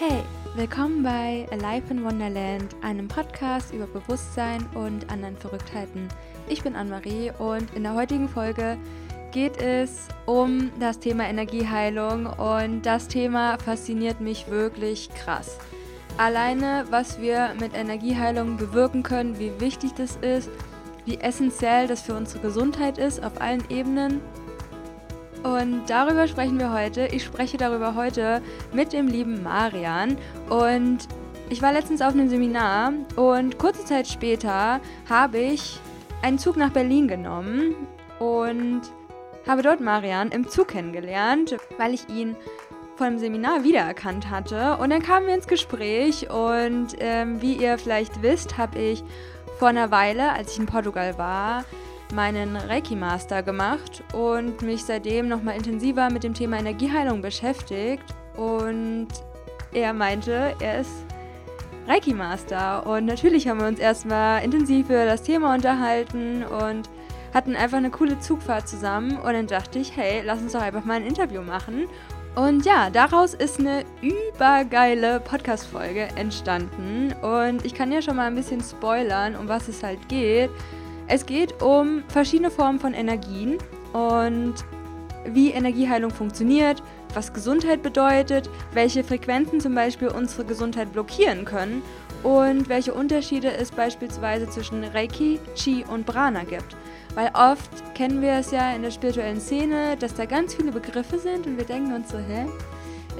Hey, willkommen bei Alive in Wonderland, einem Podcast über Bewusstsein und anderen Verrücktheiten. Ich bin Anne-Marie und in der heutigen Folge geht es um das Thema Energieheilung und das Thema fasziniert mich wirklich krass. Alleine, was wir mit Energieheilung bewirken können, wie wichtig das ist, wie essentiell das für unsere Gesundheit ist auf allen Ebenen und darüber sprechen wir heute. Ich spreche darüber heute mit dem lieben Marian. Und ich war letztens auf einem Seminar und kurze Zeit später habe ich einen Zug nach Berlin genommen und habe dort Marian im Zug kennengelernt, weil ich ihn vor dem Seminar wiedererkannt hatte. Und dann kamen wir ins Gespräch und ähm, wie ihr vielleicht wisst, habe ich vor einer Weile, als ich in Portugal war, meinen Reiki-Master gemacht und mich seitdem nochmal intensiver mit dem Thema Energieheilung beschäftigt. Und er meinte, er ist Reiki-Master. Und natürlich haben wir uns erstmal intensiv über das Thema unterhalten und hatten einfach eine coole Zugfahrt zusammen. Und dann dachte ich, hey, lass uns doch einfach mal ein Interview machen. Und ja, daraus ist eine übergeile Podcast-Folge entstanden. Und ich kann ja schon mal ein bisschen spoilern, um was es halt geht. Es geht um verschiedene Formen von Energien und wie Energieheilung funktioniert, was Gesundheit bedeutet, welche Frequenzen zum Beispiel unsere Gesundheit blockieren können und welche Unterschiede es beispielsweise zwischen Reiki, Chi und Prana gibt. Weil oft kennen wir es ja in der spirituellen Szene, dass da ganz viele Begriffe sind und wir denken uns so, hä?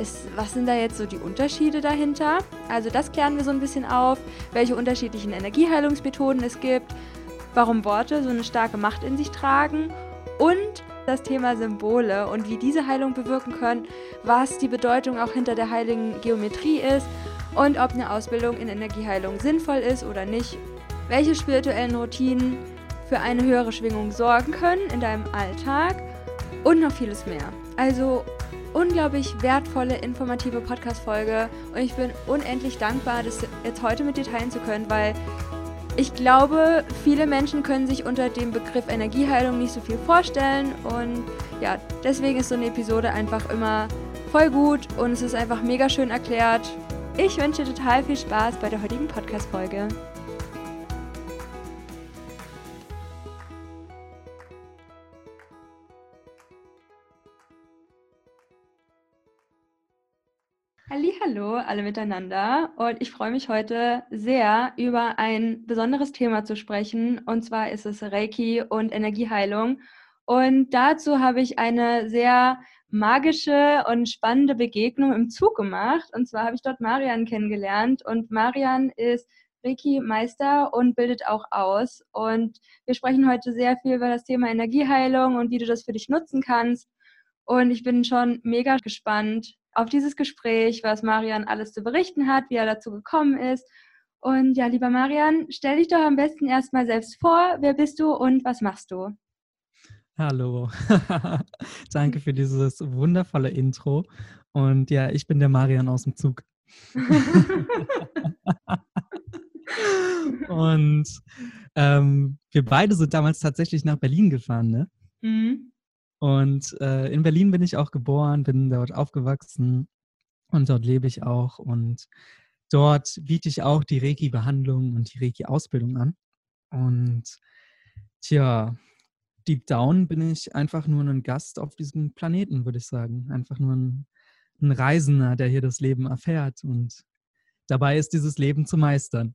Ist, was sind da jetzt so die Unterschiede dahinter? Also das klären wir so ein bisschen auf, welche unterschiedlichen Energieheilungsmethoden es gibt, warum Worte so eine starke Macht in sich tragen und das Thema Symbole und wie diese Heilung bewirken können, was die Bedeutung auch hinter der heiligen Geometrie ist und ob eine Ausbildung in Energieheilung sinnvoll ist oder nicht, welche spirituellen Routinen für eine höhere Schwingung sorgen können in deinem Alltag und noch vieles mehr. Also unglaublich wertvolle, informative Podcast-Folge und ich bin unendlich dankbar, das jetzt heute mit dir teilen zu können, weil ich glaube, viele Menschen können sich unter dem Begriff Energieheilung nicht so viel vorstellen und ja, deswegen ist so eine Episode einfach immer voll gut und es ist einfach mega schön erklärt. Ich wünsche dir total viel Spaß bei der heutigen Podcast-Folge. Hallo alle miteinander. Und ich freue mich heute sehr über ein besonderes Thema zu sprechen. Und zwar ist es Reiki und Energieheilung. Und dazu habe ich eine sehr magische und spannende Begegnung im Zug gemacht. Und zwar habe ich dort Marian kennengelernt. Und Marian ist Reiki-Meister und bildet auch aus. Und wir sprechen heute sehr viel über das Thema Energieheilung und wie du das für dich nutzen kannst. Und ich bin schon mega gespannt, auf dieses Gespräch, was Marian alles zu berichten hat, wie er dazu gekommen ist. Und ja, lieber Marian, stell dich doch am besten erstmal selbst vor. Wer bist du und was machst du? Hallo. Danke für dieses wundervolle Intro. Und ja, ich bin der Marian aus dem Zug. und ähm, wir beide sind damals tatsächlich nach Berlin gefahren, ne? Mhm. Und äh, in Berlin bin ich auch geboren, bin dort aufgewachsen und dort lebe ich auch. Und dort biete ich auch die Reiki-Behandlung und die Reiki-Ausbildung an. Und tja, deep down bin ich einfach nur ein Gast auf diesem Planeten, würde ich sagen. Einfach nur ein, ein Reisender, der hier das Leben erfährt und dabei ist, dieses Leben zu meistern.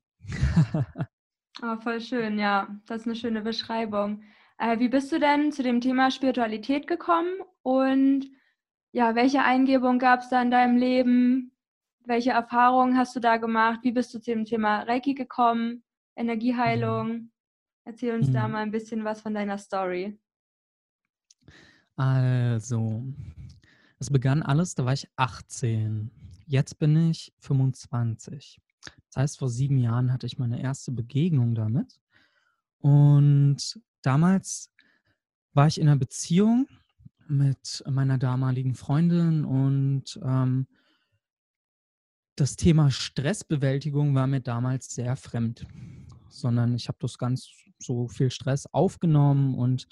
oh, voll schön, ja. Das ist eine schöne Beschreibung. Äh, wie bist du denn zu dem Thema Spiritualität gekommen und ja, welche Eingebung gab es da in deinem Leben? Welche Erfahrungen hast du da gemacht? Wie bist du zu dem Thema Reiki gekommen? Energieheilung? Erzähl uns mhm. da mal ein bisschen was von deiner Story. Also, es begann alles, da war ich 18. Jetzt bin ich 25. Das heißt, vor sieben Jahren hatte ich meine erste Begegnung damit. Und damals war ich in einer Beziehung mit meiner damaligen Freundin und ähm, das Thema Stressbewältigung war mir damals sehr fremd, sondern ich habe das ganz so viel Stress aufgenommen und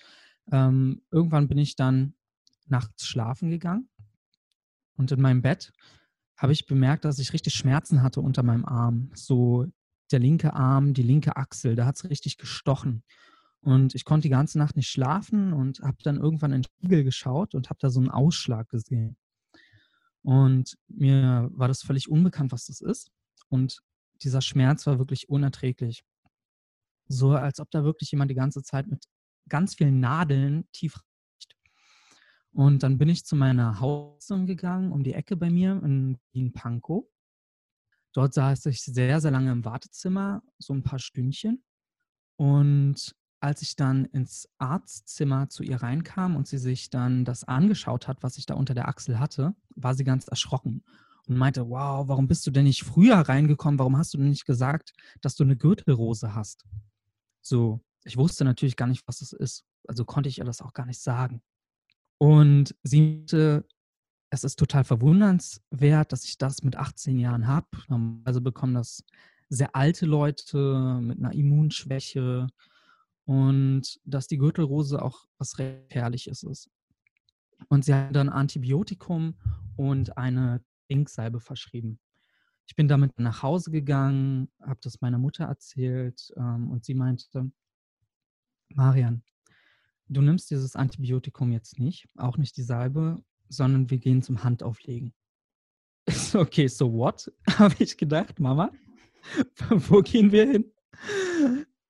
ähm, irgendwann bin ich dann nachts schlafen gegangen und in meinem Bett habe ich bemerkt, dass ich richtig Schmerzen hatte unter meinem Arm. So der linke Arm, die linke Achsel, da hat es richtig gestochen. Und ich konnte die ganze Nacht nicht schlafen und habe dann irgendwann in den Spiegel geschaut und habe da so einen Ausschlag gesehen. Und mir war das völlig unbekannt, was das ist. Und dieser Schmerz war wirklich unerträglich. So, als ob da wirklich jemand die ganze Zeit mit ganz vielen Nadeln tief reicht. Und dann bin ich zu meiner Hausung gegangen, um die Ecke bei mir in Wien-Pankow. Dort saß ich sehr, sehr lange im Wartezimmer, so ein paar Stündchen. Und als ich dann ins Arztzimmer zu ihr reinkam und sie sich dann das angeschaut hat, was ich da unter der Achsel hatte, war sie ganz erschrocken und meinte, wow, warum bist du denn nicht früher reingekommen? Warum hast du denn nicht gesagt, dass du eine Gürtelrose hast? So, ich wusste natürlich gar nicht, was das ist. Also konnte ich ihr das auch gar nicht sagen. Und sie meinte, es ist total verwundernswert, dass ich das mit 18 Jahren habe. Also bekommen das sehr alte Leute mit einer Immunschwäche und dass die Gürtelrose auch was Gefährliches ist. Und sie hat dann Antibiotikum und eine Inksalbe verschrieben. Ich bin damit nach Hause gegangen, habe das meiner Mutter erzählt ähm, und sie meinte, Marian, du nimmst dieses Antibiotikum jetzt nicht, auch nicht die Salbe, sondern wir gehen zum Handauflegen. okay, so what? habe ich gedacht, Mama, wo gehen wir hin?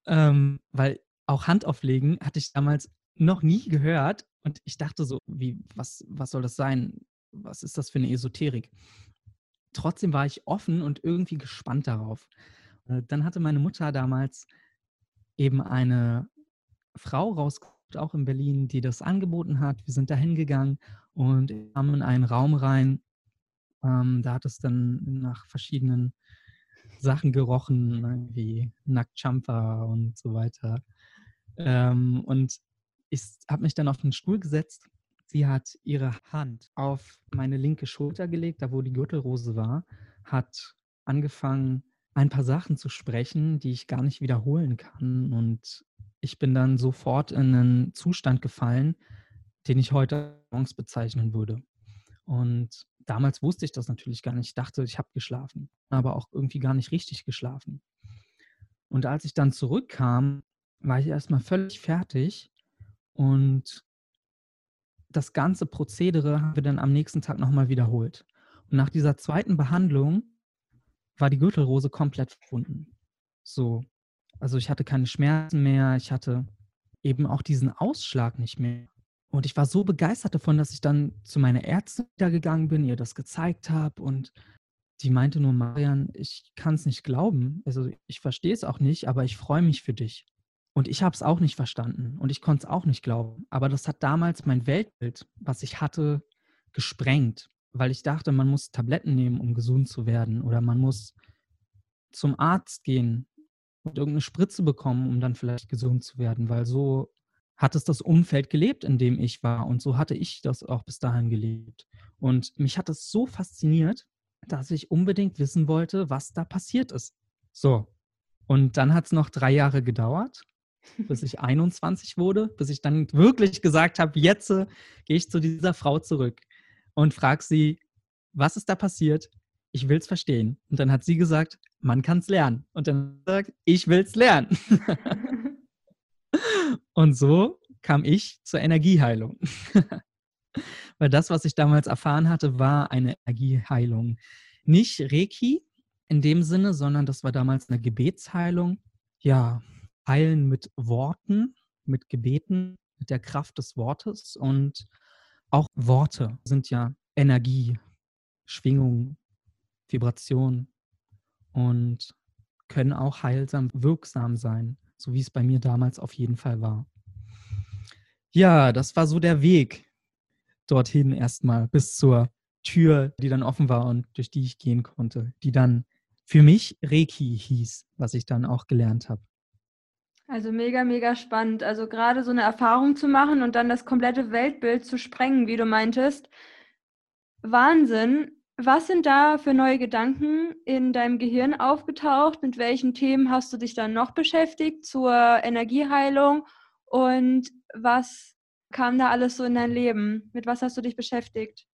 Ähm, weil auch Handauflegen hatte ich damals noch nie gehört und ich dachte so, wie, was, was soll das sein? Was ist das für eine Esoterik? Trotzdem war ich offen und irgendwie gespannt darauf. Äh, dann hatte meine Mutter damals eben eine Frau rausgesucht, auch in Berlin, die das angeboten hat. Wir sind da hingegangen und kamen in einen Raum rein. Ähm, da hat es dann nach verschiedenen Sachen gerochen, wie Nacktjumper und so weiter. Ähm, und ich habe mich dann auf den Stuhl gesetzt. Sie hat ihre Hand auf meine linke Schulter gelegt, da wo die Gürtelrose war, hat angefangen, ein paar Sachen zu sprechen, die ich gar nicht wiederholen kann. Und ich bin dann sofort in einen Zustand gefallen, den ich heute Trance bezeichnen würde. Und damals wusste ich das natürlich gar nicht. Ich dachte, ich habe geschlafen, aber auch irgendwie gar nicht richtig geschlafen. Und als ich dann zurückkam, war ich erstmal völlig fertig und das ganze Prozedere haben wir dann am nächsten Tag nochmal wiederholt. Und nach dieser zweiten Behandlung war die Gürtelrose komplett verschwunden. So. Also ich hatte keine Schmerzen mehr, ich hatte eben auch diesen Ausschlag nicht mehr. Und ich war so begeistert davon, dass ich dann zu meiner Ärztin da gegangen bin, ihr das gezeigt habe und die meinte nur, Marian, ich kann es nicht glauben. Also ich verstehe es auch nicht, aber ich freue mich für dich. Und ich habe es auch nicht verstanden und ich konnte es auch nicht glauben. Aber das hat damals mein Weltbild, was ich hatte, gesprengt, weil ich dachte, man muss Tabletten nehmen, um gesund zu werden oder man muss zum Arzt gehen und irgendeine Spritze bekommen, um dann vielleicht gesund zu werden, weil so hat es das Umfeld gelebt, in dem ich war und so hatte ich das auch bis dahin gelebt. Und mich hat es so fasziniert, dass ich unbedingt wissen wollte, was da passiert ist. So. Und dann hat es noch drei Jahre gedauert bis ich 21 wurde, bis ich dann wirklich gesagt habe, jetzt äh, gehe ich zu dieser Frau zurück und frage sie, was ist da passiert? Ich will es verstehen. Und dann hat sie gesagt, man kann es lernen. Und dann sagt, ich will es lernen. und so kam ich zur Energieheilung. Weil das, was ich damals erfahren hatte, war eine Energieheilung. Nicht Reiki in dem Sinne, sondern das war damals eine Gebetsheilung. Ja, heilen mit Worten, mit Gebeten, mit der Kraft des Wortes. Und auch Worte sind ja Energie, Schwingung, Vibration und können auch heilsam, wirksam sein, so wie es bei mir damals auf jeden Fall war. Ja, das war so der Weg dorthin erstmal bis zur Tür, die dann offen war und durch die ich gehen konnte, die dann für mich Reiki hieß, was ich dann auch gelernt habe. Also mega, mega spannend. Also gerade so eine Erfahrung zu machen und dann das komplette Weltbild zu sprengen, wie du meintest. Wahnsinn. Was sind da für neue Gedanken in deinem Gehirn aufgetaucht? Mit welchen Themen hast du dich dann noch beschäftigt zur Energieheilung? Und was kam da alles so in dein Leben? Mit was hast du dich beschäftigt?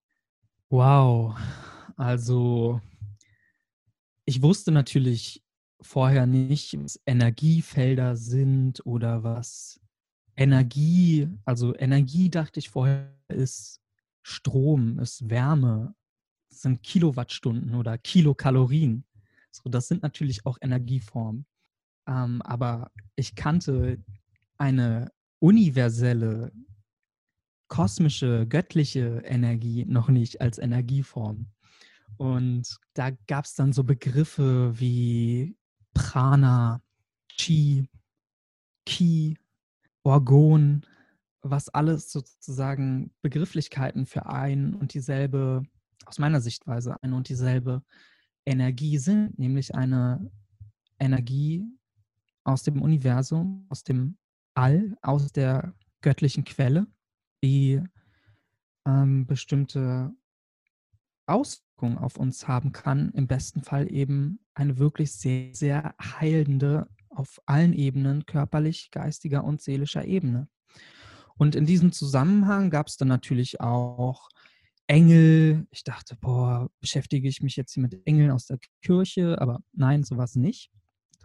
Wow. Also ich wusste natürlich vorher nicht, was Energiefelder sind oder was Energie, also Energie dachte ich vorher ist Strom, ist Wärme, sind Kilowattstunden oder Kilokalorien. So, das sind natürlich auch Energieformen. Ähm, aber ich kannte eine universelle, kosmische, göttliche Energie noch nicht als Energieform. Und da gab es dann so Begriffe wie Prana, Chi, Ki, Orgon, was alles sozusagen Begrifflichkeiten für ein und dieselbe, aus meiner Sichtweise, eine und dieselbe Energie sind, nämlich eine Energie aus dem Universum, aus dem All, aus der göttlichen Quelle, die ähm, bestimmte Auswirkungen auf uns haben kann, im besten Fall eben eine wirklich sehr, sehr heilende auf allen Ebenen, körperlich, geistiger und seelischer Ebene. Und in diesem Zusammenhang gab es dann natürlich auch Engel. Ich dachte, boah, beschäftige ich mich jetzt hier mit Engeln aus der Kirche? Aber nein, sowas nicht.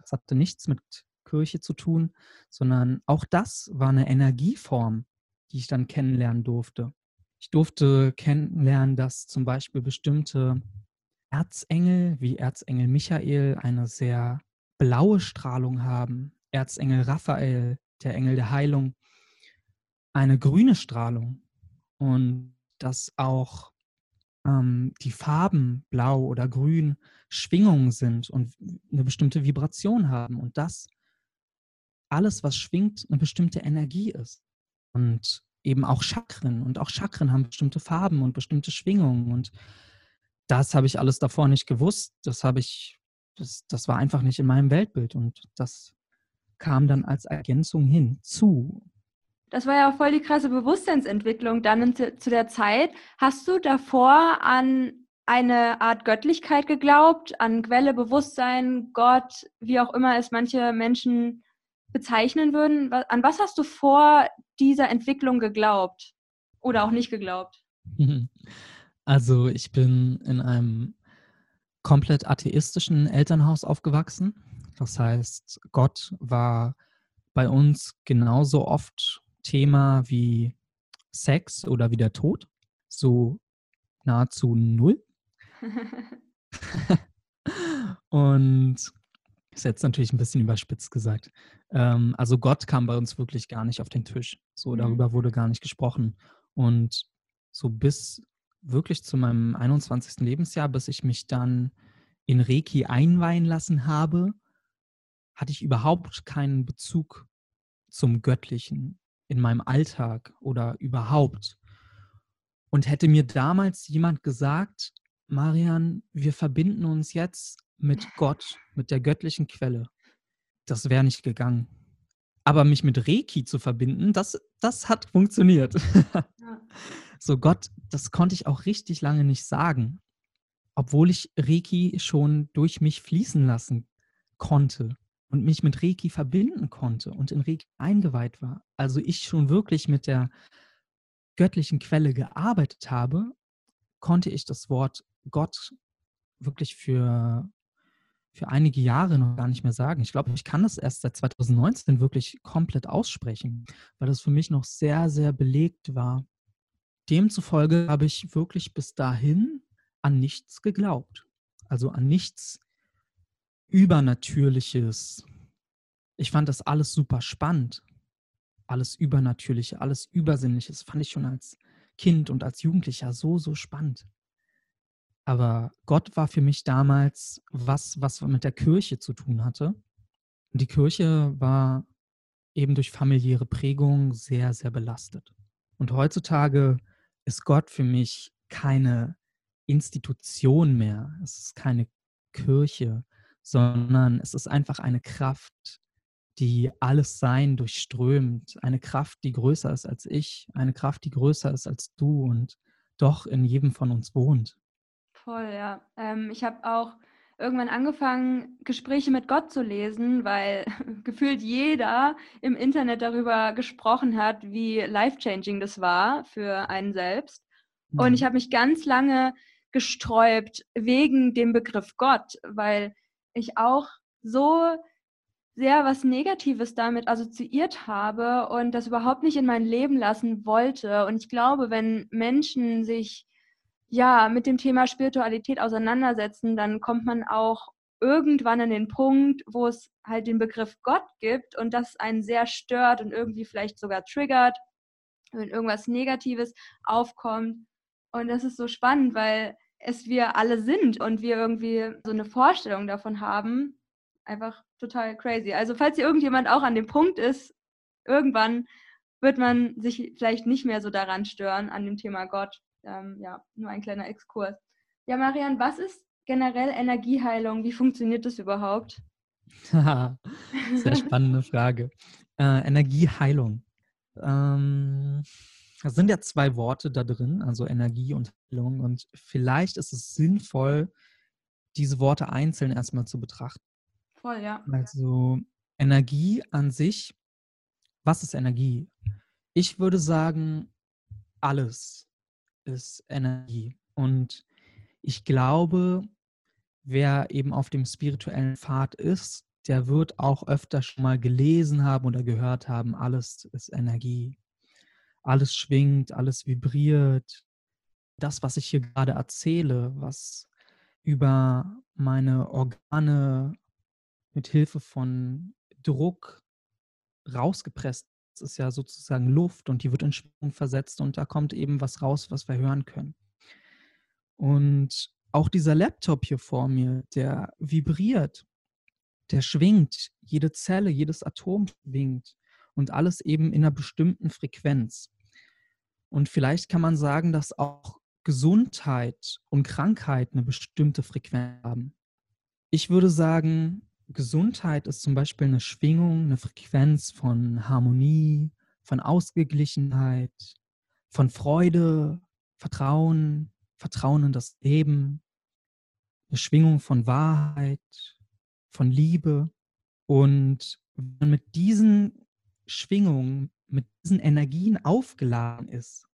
Das hatte nichts mit Kirche zu tun, sondern auch das war eine Energieform, die ich dann kennenlernen durfte. Ich durfte kennenlernen, dass zum Beispiel bestimmte Erzengel wie Erzengel Michael eine sehr blaue Strahlung haben, Erzengel Raphael, der Engel der Heilung, eine grüne Strahlung und dass auch ähm, die Farben blau oder grün Schwingungen sind und eine bestimmte Vibration haben und das alles, was schwingt, eine bestimmte Energie ist. Und eben auch Chakren. Und auch Chakren haben bestimmte Farben und bestimmte Schwingungen. Und das habe ich alles davor nicht gewusst. Das habe ich, das, das war einfach nicht in meinem Weltbild. Und das kam dann als Ergänzung hinzu. Das war ja auch voll die krasse Bewusstseinsentwicklung dann zu der Zeit. Hast du davor an eine Art Göttlichkeit geglaubt, an Quelle, Bewusstsein, Gott, wie auch immer es manche Menschen bezeichnen würden? An was hast du vor dieser Entwicklung geglaubt oder auch nicht geglaubt? Also ich bin in einem komplett atheistischen Elternhaus aufgewachsen. Das heißt, Gott war bei uns genauso oft Thema wie Sex oder wie der Tod. So nahezu null. Und ist jetzt natürlich ein bisschen überspitzt gesagt. Ähm, also Gott kam bei uns wirklich gar nicht auf den Tisch. So mhm. darüber wurde gar nicht gesprochen. Und so bis wirklich zu meinem 21. Lebensjahr, bis ich mich dann in Reiki einweihen lassen habe, hatte ich überhaupt keinen Bezug zum Göttlichen in meinem Alltag oder überhaupt. Und hätte mir damals jemand gesagt, Marian, wir verbinden uns jetzt mit Gott, mit der göttlichen Quelle. Das wäre nicht gegangen. Aber mich mit Reiki zu verbinden, das, das hat funktioniert. Ja. So Gott, das konnte ich auch richtig lange nicht sagen, obwohl ich Reiki schon durch mich fließen lassen konnte und mich mit Reiki verbinden konnte und in Reiki eingeweiht war. Also ich schon wirklich mit der göttlichen Quelle gearbeitet habe, konnte ich das Wort Gott wirklich für für einige Jahre noch gar nicht mehr sagen. Ich glaube, ich kann das erst seit 2019 wirklich komplett aussprechen, weil das für mich noch sehr, sehr belegt war. Demzufolge habe ich wirklich bis dahin an nichts geglaubt. Also an nichts Übernatürliches. Ich fand das alles super spannend. Alles Übernatürliche, alles Übersinnliches fand ich schon als Kind und als Jugendlicher so, so spannend. Aber Gott war für mich damals was, was mit der Kirche zu tun hatte. Die Kirche war eben durch familiäre Prägung sehr, sehr belastet. Und heutzutage ist Gott für mich keine Institution mehr. Es ist keine Kirche, sondern es ist einfach eine Kraft, die alles Sein durchströmt. Eine Kraft, die größer ist als ich. Eine Kraft, die größer ist als du und doch in jedem von uns wohnt. Voll, ja. Ähm, ich habe auch irgendwann angefangen, Gespräche mit Gott zu lesen, weil gefühlt jeder im Internet darüber gesprochen hat, wie life-changing das war für einen selbst. Mhm. Und ich habe mich ganz lange gesträubt wegen dem Begriff Gott, weil ich auch so sehr was Negatives damit assoziiert habe und das überhaupt nicht in mein Leben lassen wollte. Und ich glaube, wenn Menschen sich ja mit dem Thema Spiritualität auseinandersetzen, dann kommt man auch irgendwann an den Punkt, wo es halt den Begriff Gott gibt und das einen sehr stört und irgendwie vielleicht sogar triggert, wenn irgendwas Negatives aufkommt. Und das ist so spannend, weil es wir alle sind und wir irgendwie so eine Vorstellung davon haben, einfach total crazy. Also falls hier irgendjemand auch an dem Punkt ist, irgendwann wird man sich vielleicht nicht mehr so daran stören, an dem Thema Gott. Ähm, ja, nur ein kleiner Exkurs. Ja, Marian, was ist generell Energieheilung? Wie funktioniert das überhaupt? Sehr spannende Frage. Äh, Energieheilung. Ähm, es sind ja zwei Worte da drin, also Energie und Heilung. Und vielleicht ist es sinnvoll, diese Worte einzeln erstmal zu betrachten. Voll, ja. Also Energie an sich, was ist Energie? Ich würde sagen, alles ist Energie. Und ich glaube, wer eben auf dem spirituellen Pfad ist, der wird auch öfter schon mal gelesen haben oder gehört haben, alles ist Energie. Alles schwingt, alles vibriert. Das, was ich hier gerade erzähle, was über meine Organe mit Hilfe von Druck rausgepresst. Ist ja sozusagen Luft und die wird in Schwingung versetzt und da kommt eben was raus, was wir hören können. Und auch dieser Laptop hier vor mir, der vibriert, der schwingt, jede Zelle, jedes Atom schwingt und alles eben in einer bestimmten Frequenz. Und vielleicht kann man sagen, dass auch Gesundheit und Krankheit eine bestimmte Frequenz haben. Ich würde sagen, Gesundheit ist zum Beispiel eine Schwingung, eine Frequenz von Harmonie, von Ausgeglichenheit, von Freude, Vertrauen, Vertrauen in das Leben, eine Schwingung von Wahrheit, von Liebe. Und wenn man mit diesen Schwingungen, mit diesen Energien aufgeladen ist,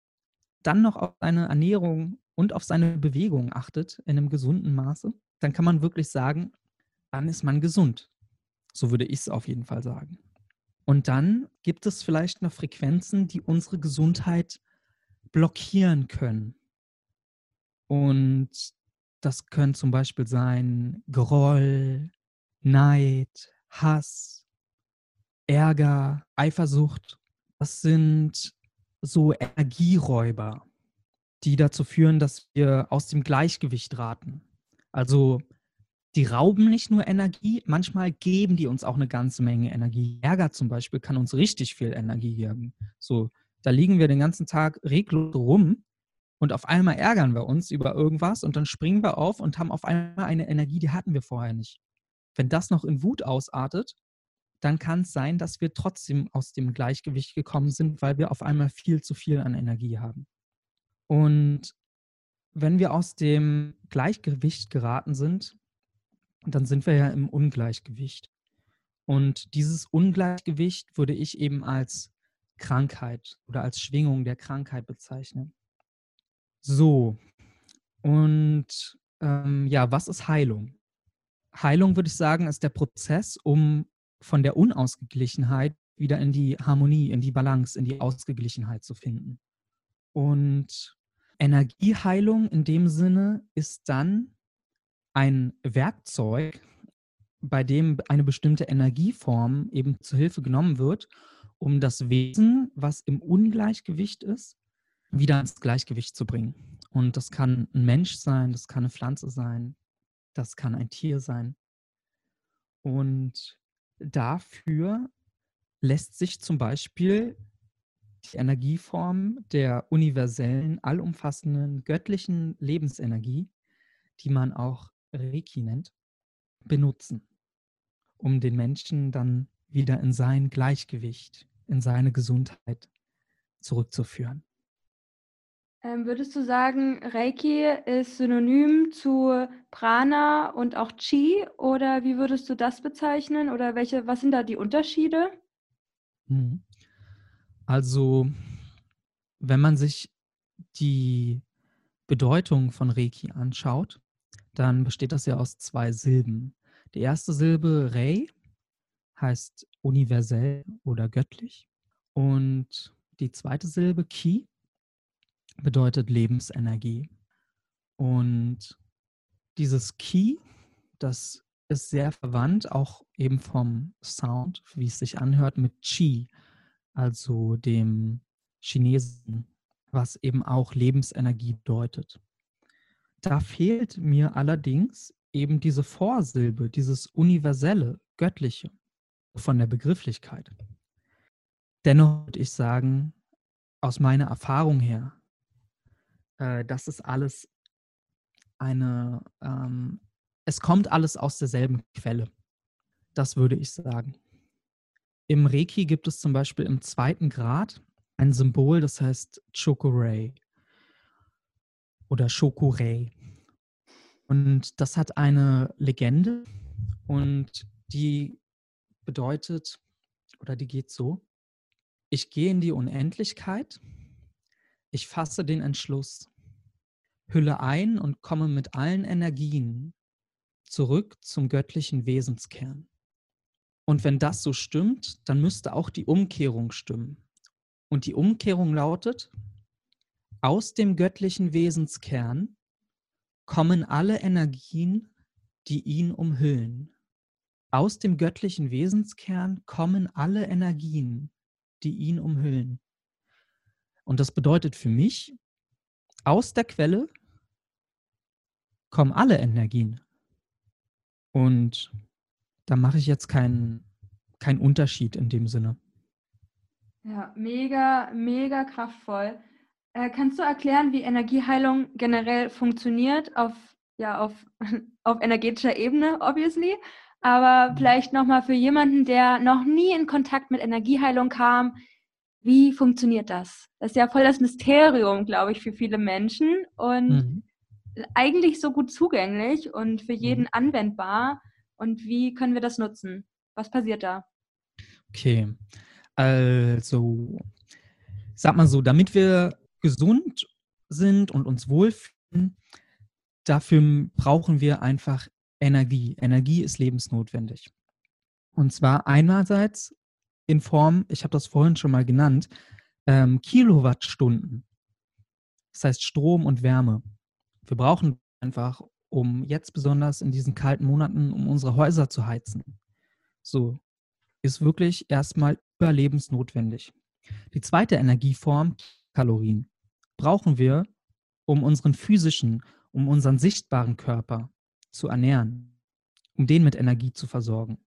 dann noch auf seine Ernährung und auf seine Bewegung achtet in einem gesunden Maße, dann kann man wirklich sagen, dann ist man gesund. So würde ich es auf jeden Fall sagen. Und dann gibt es vielleicht noch Frequenzen, die unsere Gesundheit blockieren können. Und das können zum Beispiel sein Groll, Neid, Hass, Ärger, Eifersucht. Das sind so Energieräuber, die dazu führen, dass wir aus dem Gleichgewicht raten. Also die rauben nicht nur Energie, manchmal geben die uns auch eine ganze Menge Energie. Ärger zum Beispiel kann uns richtig viel Energie geben. So, da liegen wir den ganzen Tag reglos rum und auf einmal ärgern wir uns über irgendwas und dann springen wir auf und haben auf einmal eine Energie, die hatten wir vorher nicht. Wenn das noch in Wut ausartet, dann kann es sein, dass wir trotzdem aus dem Gleichgewicht gekommen sind, weil wir auf einmal viel zu viel an Energie haben. Und wenn wir aus dem Gleichgewicht geraten sind, dann sind wir ja im Ungleichgewicht. Und dieses Ungleichgewicht würde ich eben als Krankheit oder als Schwingung der Krankheit bezeichnen. So, und ähm, ja, was ist Heilung? Heilung, würde ich sagen, ist der Prozess, um von der Unausgeglichenheit wieder in die Harmonie, in die Balance, in die Ausgeglichenheit zu finden. Und Energieheilung in dem Sinne ist dann ein Werkzeug, bei dem eine bestimmte Energieform eben zu Hilfe genommen wird, um das Wesen, was im Ungleichgewicht ist, wieder ins Gleichgewicht zu bringen. Und das kann ein Mensch sein, das kann eine Pflanze sein, das kann ein Tier sein. Und dafür lässt sich zum Beispiel die Energieform der universellen, allumfassenden, göttlichen Lebensenergie, die man auch Reiki nennt, benutzen, um den Menschen dann wieder in sein Gleichgewicht, in seine Gesundheit zurückzuführen. Ähm, würdest du sagen, Reiki ist synonym zu Prana und auch Chi oder wie würdest du das bezeichnen oder welche, was sind da die Unterschiede? Mhm. Also, wenn man sich die Bedeutung von Reiki anschaut, dann besteht das ja aus zwei Silben. Die erste Silbe Rei heißt universell oder göttlich und die zweite Silbe Ki bedeutet Lebensenergie. Und dieses Ki, das ist sehr verwandt, auch eben vom Sound, wie es sich anhört, mit Qi, also dem Chinesen, was eben auch Lebensenergie bedeutet. Da fehlt mir allerdings eben diese Vorsilbe, dieses universelle, göttliche von der Begrifflichkeit. Dennoch würde ich sagen, aus meiner Erfahrung her, äh, das ist alles eine, ähm, es kommt alles aus derselben Quelle. Das würde ich sagen. Im Reiki gibt es zum Beispiel im zweiten Grad ein Symbol, das heißt Chokurei oder Shokurei. Und das hat eine Legende und die bedeutet, oder die geht so, ich gehe in die Unendlichkeit, ich fasse den Entschluss, hülle ein und komme mit allen Energien zurück zum göttlichen Wesenskern. Und wenn das so stimmt, dann müsste auch die Umkehrung stimmen. Und die Umkehrung lautet, aus dem göttlichen Wesenskern kommen alle Energien, die ihn umhüllen. Aus dem göttlichen Wesenskern kommen alle Energien, die ihn umhüllen. Und das bedeutet für mich, aus der Quelle kommen alle Energien. Und da mache ich jetzt keinen kein Unterschied in dem Sinne. Ja, mega, mega kraftvoll. Äh, kannst du erklären, wie Energieheilung generell funktioniert auf, ja, auf, auf energetischer Ebene, obviously? Aber mhm. vielleicht nochmal für jemanden, der noch nie in Kontakt mit Energieheilung kam, wie funktioniert das? Das ist ja voll das Mysterium, glaube ich, für viele Menschen und mhm. eigentlich so gut zugänglich und für jeden mhm. anwendbar. Und wie können wir das nutzen? Was passiert da? Okay, also sag mal so, damit wir gesund sind und uns wohlfühlen, dafür brauchen wir einfach Energie. Energie ist lebensnotwendig. Und zwar einerseits in Form, ich habe das vorhin schon mal genannt, ähm, Kilowattstunden. Das heißt Strom und Wärme. Wir brauchen einfach, um jetzt besonders in diesen kalten Monaten, um unsere Häuser zu heizen. So ist wirklich erstmal überlebensnotwendig. Die zweite Energieform, Kalorien, brauchen wir, um unseren physischen, um unseren sichtbaren Körper zu ernähren, um den mit Energie zu versorgen.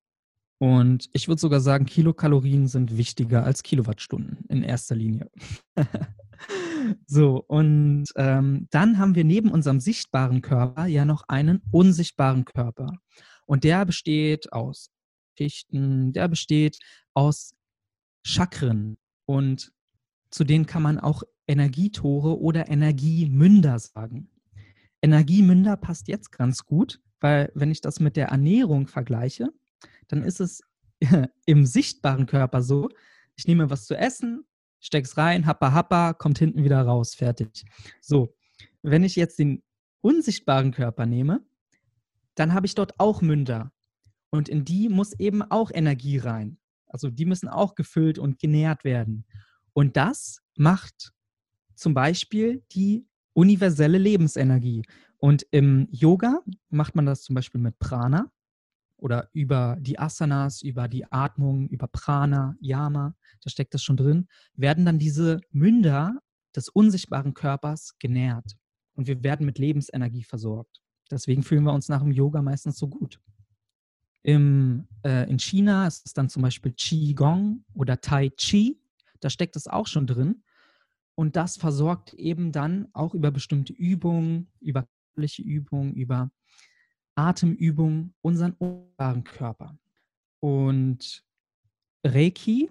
Und ich würde sogar sagen, Kilokalorien sind wichtiger als Kilowattstunden in erster Linie. so, und ähm, dann haben wir neben unserem sichtbaren Körper ja noch einen unsichtbaren Körper. Und der besteht aus Schichten, der besteht aus Chakren. Und zu denen kann man auch Energietore oder Energiemünder sagen. Energiemünder passt jetzt ganz gut, weil wenn ich das mit der Ernährung vergleiche, dann ist es im sichtbaren Körper so, ich nehme was zu essen, steck's rein, happa happa, kommt hinten wieder raus, fertig. So, wenn ich jetzt den unsichtbaren Körper nehme, dann habe ich dort auch Münder. Und in die muss eben auch Energie rein. Also die müssen auch gefüllt und genährt werden. Und das macht zum Beispiel die universelle Lebensenergie. Und im Yoga macht man das zum Beispiel mit Prana oder über die Asanas, über die Atmung, über Prana, Yama, da steckt das schon drin, werden dann diese Münder des unsichtbaren Körpers genährt. Und wir werden mit Lebensenergie versorgt. Deswegen fühlen wir uns nach dem Yoga meistens so gut. Im, äh, in China ist es dann zum Beispiel Qigong oder Tai Chi. Da steckt es auch schon drin. Und das versorgt eben dann auch über bestimmte Übungen, über Übungen, über Atemübungen unseren unsichtbaren Körper. Und Reiki,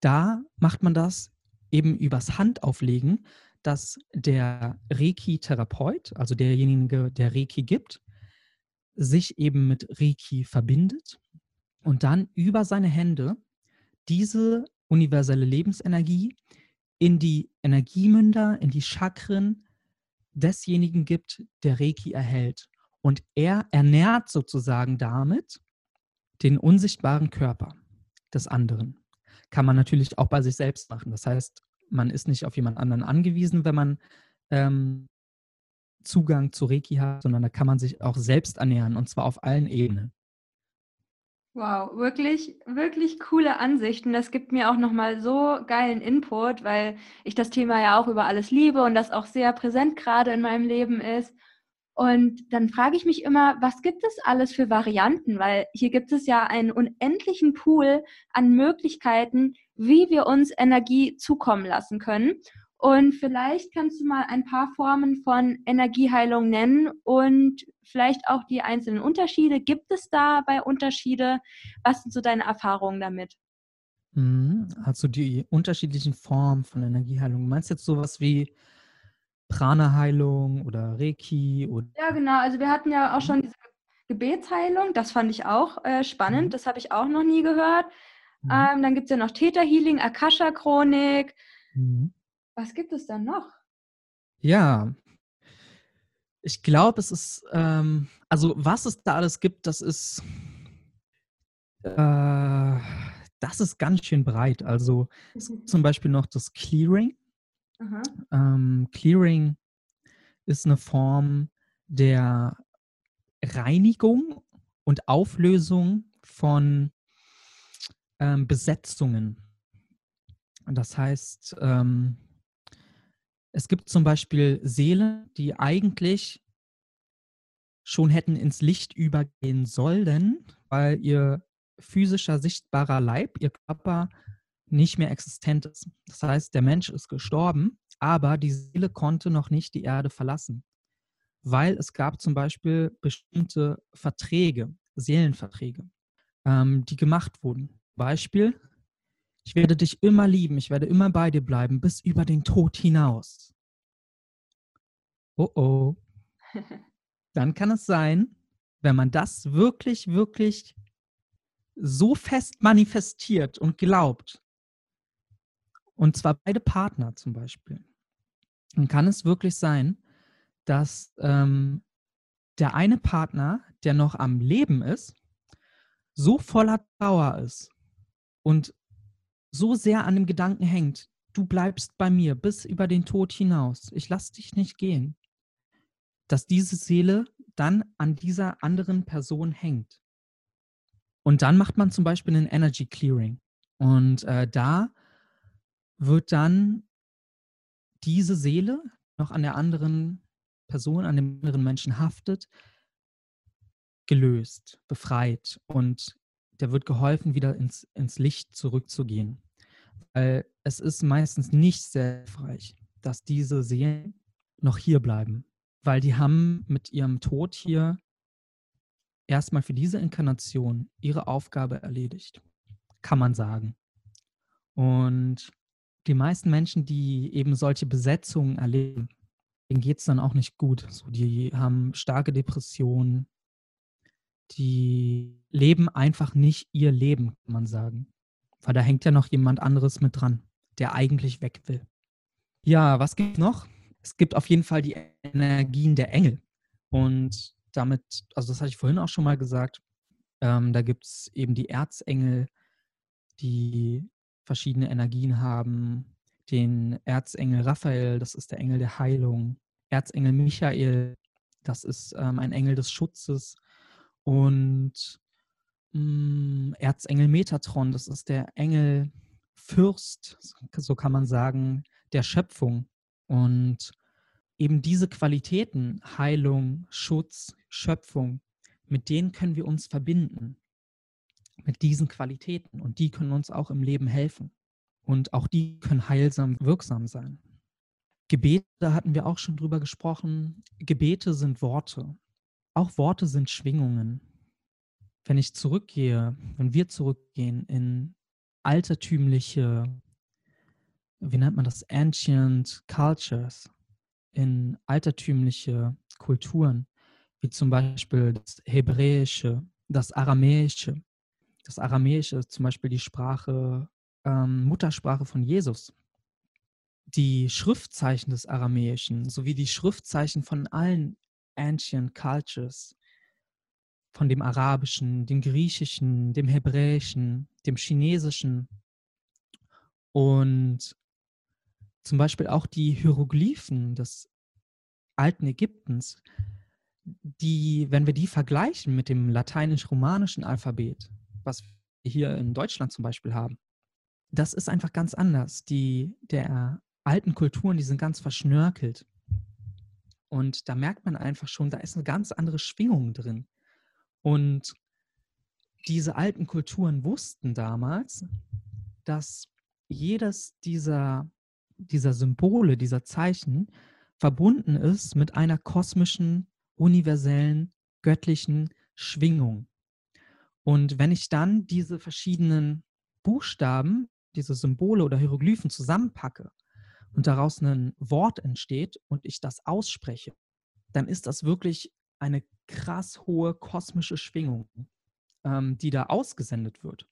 da macht man das eben übers Handauflegen, dass der Reiki-Therapeut, also derjenige, der Reiki gibt, sich eben mit Reiki verbindet und dann über seine Hände diese universelle Lebensenergie in die Energiemünder, in die Chakren desjenigen gibt, der Reiki erhält. Und er ernährt sozusagen damit den unsichtbaren Körper des anderen. Kann man natürlich auch bei sich selbst machen. Das heißt, man ist nicht auf jemand anderen angewiesen, wenn man ähm, Zugang zu Reiki hat, sondern da kann man sich auch selbst ernähren und zwar auf allen Ebenen. Wow, wirklich, wirklich coole Ansichten. Das gibt mir auch nochmal so geilen Input, weil ich das Thema ja auch über alles liebe und das auch sehr präsent gerade in meinem Leben ist. Und dann frage ich mich immer, was gibt es alles für Varianten? Weil hier gibt es ja einen unendlichen Pool an Möglichkeiten, wie wir uns Energie zukommen lassen können. Und vielleicht kannst du mal ein paar Formen von Energieheilung nennen und vielleicht auch die einzelnen Unterschiede. Gibt es dabei Unterschiede? Was sind so deine Erfahrungen damit? Mhm, also die unterschiedlichen Formen von Energieheilung. Du meinst jetzt sowas wie Prana-Heilung oder Reiki? Oder ja, genau. Also wir hatten ja auch schon diese Gebetsheilung. Das fand ich auch äh, spannend. Mhm. Das habe ich auch noch nie gehört. Mhm. Ähm, dann gibt es ja noch Theta Healing, Akasha-Chronik. Mhm. Was gibt es dann noch? Ja, ich glaube, es ist, ähm, also was es da alles gibt, das ist, äh, das ist ganz schön breit. Also mhm. zum Beispiel noch das Clearing. Ähm, Clearing ist eine Form der Reinigung und Auflösung von ähm, Besetzungen. Das heißt, ähm, es gibt zum Beispiel Seelen, die eigentlich schon hätten ins Licht übergehen sollen, weil ihr physischer, sichtbarer Leib, ihr Körper nicht mehr existent ist. Das heißt, der Mensch ist gestorben, aber die Seele konnte noch nicht die Erde verlassen, weil es gab zum Beispiel bestimmte Verträge, Seelenverträge, ähm, die gemacht wurden. Beispiel, ich werde dich immer lieben, ich werde immer bei dir bleiben, bis über den Tod hinaus. Oh oh. Dann kann es sein, wenn man das wirklich, wirklich so fest manifestiert und glaubt, und zwar beide Partner zum Beispiel. Dann kann es wirklich sein, dass ähm, der eine Partner, der noch am Leben ist, so voller Trauer ist und so sehr an dem Gedanken hängt, du bleibst bei mir bis über den Tod hinaus, ich lasse dich nicht gehen, dass diese Seele dann an dieser anderen Person hängt. Und dann macht man zum Beispiel ein Energy Clearing. Und äh, da wird dann diese Seele noch an der anderen Person, an dem anderen Menschen haftet, gelöst, befreit und der wird geholfen, wieder ins, ins Licht zurückzugehen. Weil es ist meistens nicht sehr hilfreich, dass diese Seelen noch hier bleiben, weil die haben mit ihrem Tod hier erstmal für diese Inkarnation ihre Aufgabe erledigt, kann man sagen. Und die meisten Menschen, die eben solche Besetzungen erleben, denen geht es dann auch nicht gut. So, die haben starke Depressionen, die leben einfach nicht ihr Leben, kann man sagen. Weil da hängt ja noch jemand anderes mit dran, der eigentlich weg will. Ja, was gibt es noch? Es gibt auf jeden Fall die Energien der Engel. Und damit, also das hatte ich vorhin auch schon mal gesagt, ähm, da gibt es eben die Erzengel, die verschiedene Energien haben. Den Erzengel Raphael, das ist der Engel der Heilung. Erzengel Michael, das ist ähm, ein Engel des Schutzes. Und mm, Erzengel Metatron, das ist der Engel Fürst, so kann man sagen, der Schöpfung. Und eben diese Qualitäten, Heilung, Schutz, Schöpfung, mit denen können wir uns verbinden mit diesen Qualitäten und die können uns auch im Leben helfen. Und auch die können heilsam wirksam sein. Gebete, da hatten wir auch schon drüber gesprochen. Gebete sind Worte. Auch Worte sind Schwingungen. Wenn ich zurückgehe, wenn wir zurückgehen in altertümliche, wie nennt man das, ancient cultures, in altertümliche Kulturen, wie zum Beispiel das Hebräische, das Aramäische, das Aramäische, zum Beispiel die Sprache, ähm, Muttersprache von Jesus. die Schriftzeichen des Aramäischen sowie die Schriftzeichen von allen Ancient Cultures, von dem Arabischen, dem Griechischen, dem Hebräischen, dem Chinesischen und zum Beispiel auch die Hieroglyphen des alten Ägyptens, die, wenn wir die vergleichen mit dem lateinisch-romanischen Alphabet, was wir hier in Deutschland zum Beispiel haben, das ist einfach ganz anders. Die der alten Kulturen, die sind ganz verschnörkelt. Und da merkt man einfach schon, da ist eine ganz andere Schwingung drin. Und diese alten Kulturen wussten damals, dass jedes dieser, dieser Symbole, dieser Zeichen verbunden ist mit einer kosmischen, universellen, göttlichen Schwingung. Und wenn ich dann diese verschiedenen Buchstaben, diese Symbole oder Hieroglyphen zusammenpacke und daraus ein Wort entsteht und ich das ausspreche, dann ist das wirklich eine krass hohe kosmische Schwingung, ähm, die da ausgesendet wird.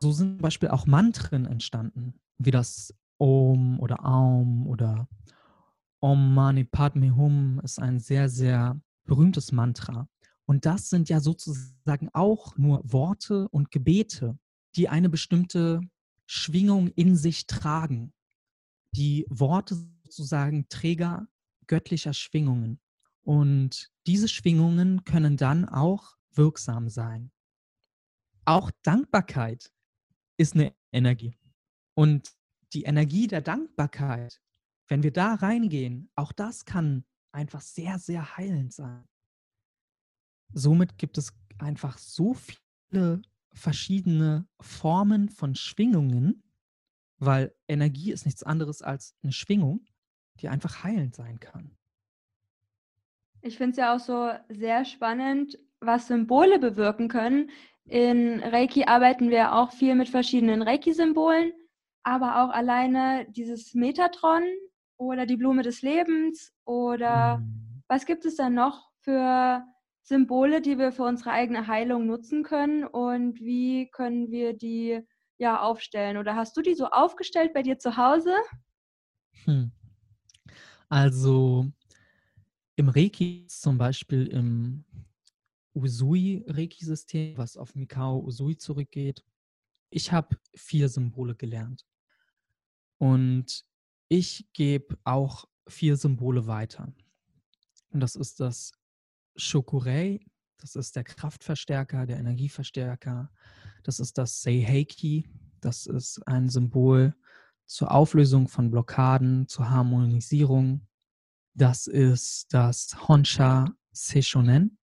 So sind zum Beispiel auch Mantren entstanden, wie das Om oder Aum oder Om Mani Padme Hum ist ein sehr, sehr berühmtes Mantra. Und das sind ja sozusagen auch nur Worte und Gebete, die eine bestimmte Schwingung in sich tragen. Die Worte sozusagen Träger göttlicher Schwingungen. Und diese Schwingungen können dann auch wirksam sein. Auch Dankbarkeit ist eine Energie. Und die Energie der Dankbarkeit, wenn wir da reingehen, auch das kann einfach sehr, sehr heilend sein. Somit gibt es einfach so viele verschiedene Formen von Schwingungen, weil Energie ist nichts anderes als eine Schwingung, die einfach heilend sein kann. Ich finde es ja auch so sehr spannend, was Symbole bewirken können. In Reiki arbeiten wir auch viel mit verschiedenen Reiki-Symbolen, aber auch alleine dieses Metatron oder die Blume des Lebens oder mhm. was gibt es dann noch für Symbole, die wir für unsere eigene Heilung nutzen können und wie können wir die ja aufstellen? Oder hast du die so aufgestellt bei dir zu Hause? Hm. Also im Reiki, zum Beispiel im Usui-Reiki-System, was auf Mikao Usui zurückgeht, ich habe vier Symbole gelernt. Und ich gebe auch vier Symbole weiter. Und das ist das Shokurei, das ist der Kraftverstärker, der Energieverstärker. Das ist das Seiheiki, das ist ein Symbol zur Auflösung von Blockaden, zur Harmonisierung das ist das Honsha Seishonen,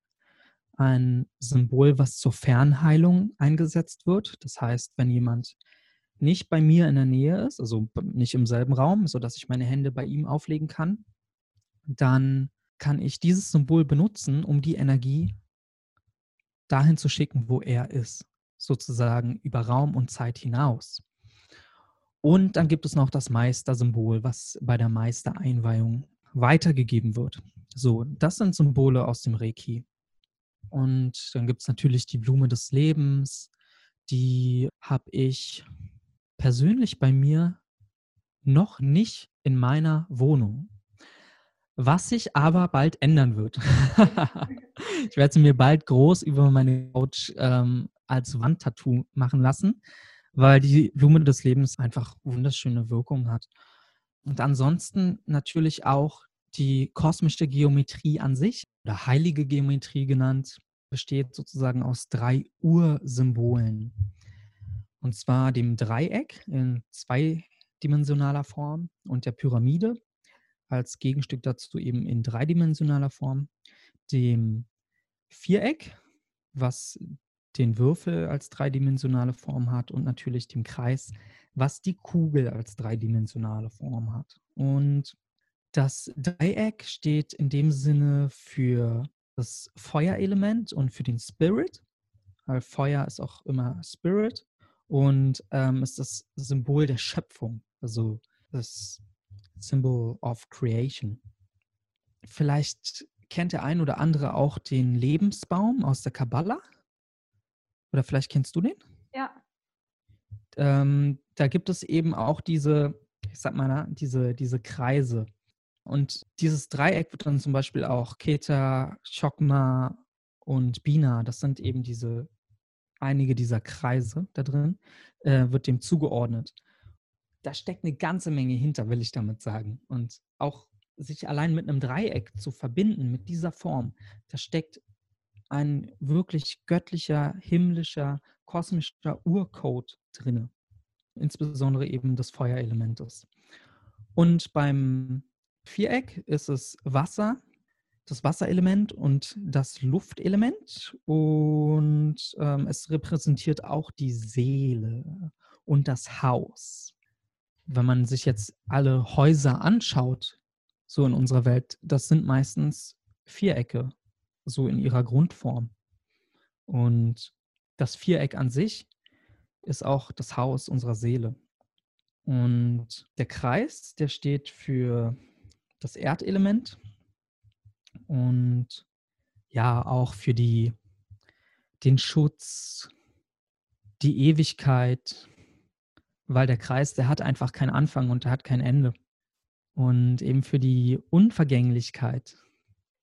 ein Symbol, was zur Fernheilung eingesetzt wird. Das heißt, wenn jemand nicht bei mir in der Nähe ist, also nicht im selben Raum, sodass ich meine Hände bei ihm auflegen kann, dann kann ich dieses Symbol benutzen, um die Energie dahin zu schicken, wo er ist, sozusagen über Raum und Zeit hinaus. Und dann gibt es noch das Meistersymbol, was bei der Meistereinweihung weitergegeben wird. So, das sind Symbole aus dem Reiki. Und dann gibt es natürlich die Blume des Lebens. Die habe ich persönlich bei mir noch nicht in meiner Wohnung. Was sich aber bald ändern wird. ich werde sie mir bald groß über meine Couch ähm, als Wandtattoo machen lassen, weil die Blume des Lebens einfach wunderschöne Wirkung hat. Und ansonsten natürlich auch die kosmische Geometrie an sich, oder heilige Geometrie genannt, besteht sozusagen aus drei Ursymbolen. Und zwar dem Dreieck in zweidimensionaler Form und der Pyramide als Gegenstück dazu eben in dreidimensionaler Form, dem Viereck, was den Würfel als dreidimensionale Form hat und natürlich dem Kreis, was die Kugel als dreidimensionale Form hat. Und das Dreieck steht in dem Sinne für das Feuerelement und für den Spirit, weil Feuer ist auch immer Spirit und ähm, ist das Symbol der Schöpfung, also das Symbol of Creation. Vielleicht kennt der ein oder andere auch den Lebensbaum aus der Kabbala. Oder vielleicht kennst du den? Ja. Ähm, da gibt es eben auch diese ich sag mal, diese, diese Kreise. Und dieses Dreieck wird dann zum Beispiel auch Keta, Chokma und Bina, das sind eben diese, einige dieser Kreise da drin, äh, wird dem zugeordnet. Da steckt eine ganze Menge hinter, will ich damit sagen. Und auch sich allein mit einem Dreieck zu verbinden, mit dieser Form, da steckt ein wirklich göttlicher, himmlischer, kosmischer Urcode drinne. Insbesondere eben des Feuerelementes. Und beim Viereck ist es Wasser, das Wasserelement und das Luftelement. Und ähm, es repräsentiert auch die Seele und das Haus. Wenn man sich jetzt alle Häuser anschaut, so in unserer Welt, das sind meistens Vierecke, so in ihrer Grundform. Und das Viereck an sich ist auch das Haus unserer Seele. Und der Kreis, der steht für das Erdelement und ja, auch für die, den Schutz, die Ewigkeit, weil der Kreis, der hat einfach keinen Anfang und der hat kein Ende. Und eben für die Unvergänglichkeit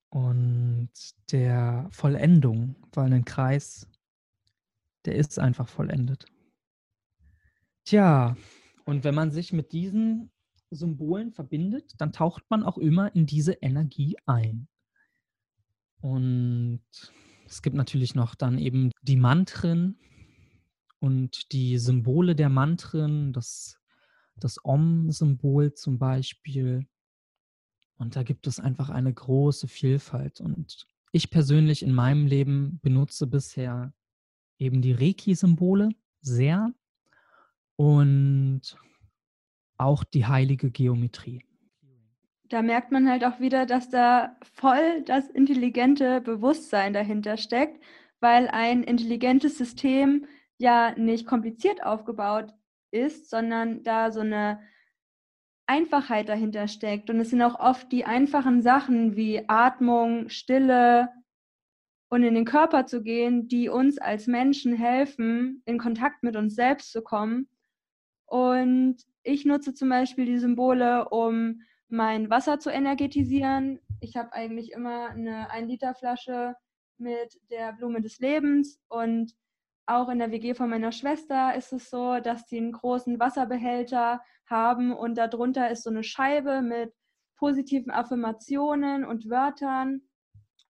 und der Vollendung, weil ein Kreis, der ist einfach vollendet. Tja, und wenn man sich mit diesen Symbolen verbindet, dann taucht man auch immer in diese Energie ein. Und es gibt natürlich noch dann eben die Mantren und die Symbole der Mantren, das, das Om-Symbol zum Beispiel. Und da gibt es einfach eine große Vielfalt. Und ich persönlich in meinem Leben benutze bisher eben die Reiki-Symbole sehr und auch die heilige Geometrie. Da merkt man halt auch wieder, dass da voll das intelligente Bewusstsein dahinter steckt, weil ein intelligentes System ja nicht kompliziert aufgebaut ist, sondern da so eine Einfachheit dahinter steckt. Und es sind auch oft die einfachen Sachen wie Atmung, Stille und in den Körper zu gehen, die uns als Menschen helfen, in Kontakt mit uns selbst zu kommen. Und ich nutze zum Beispiel die Symbole, um mein Wasser zu energetisieren. Ich habe eigentlich immer eine 1-Liter-Flasche mit der Blume des Lebens und auch in der WG von meiner Schwester ist es so, dass sie einen großen Wasserbehälter haben und darunter ist so eine Scheibe mit positiven Affirmationen und Wörtern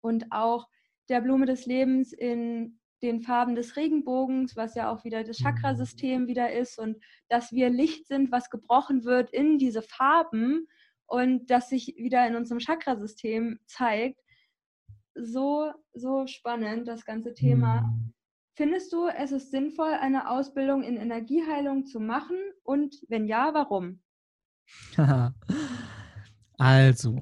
und auch der Blume des Lebens in den Farben des Regenbogens, was ja auch wieder das Chakrasystem wieder ist und dass wir Licht sind, was gebrochen wird in diese Farben und das sich wieder in unserem Chakrasystem zeigt. So, so spannend, das ganze Thema. Mhm. Findest du, es ist sinnvoll, eine Ausbildung in Energieheilung zu machen? Und wenn ja, warum? also,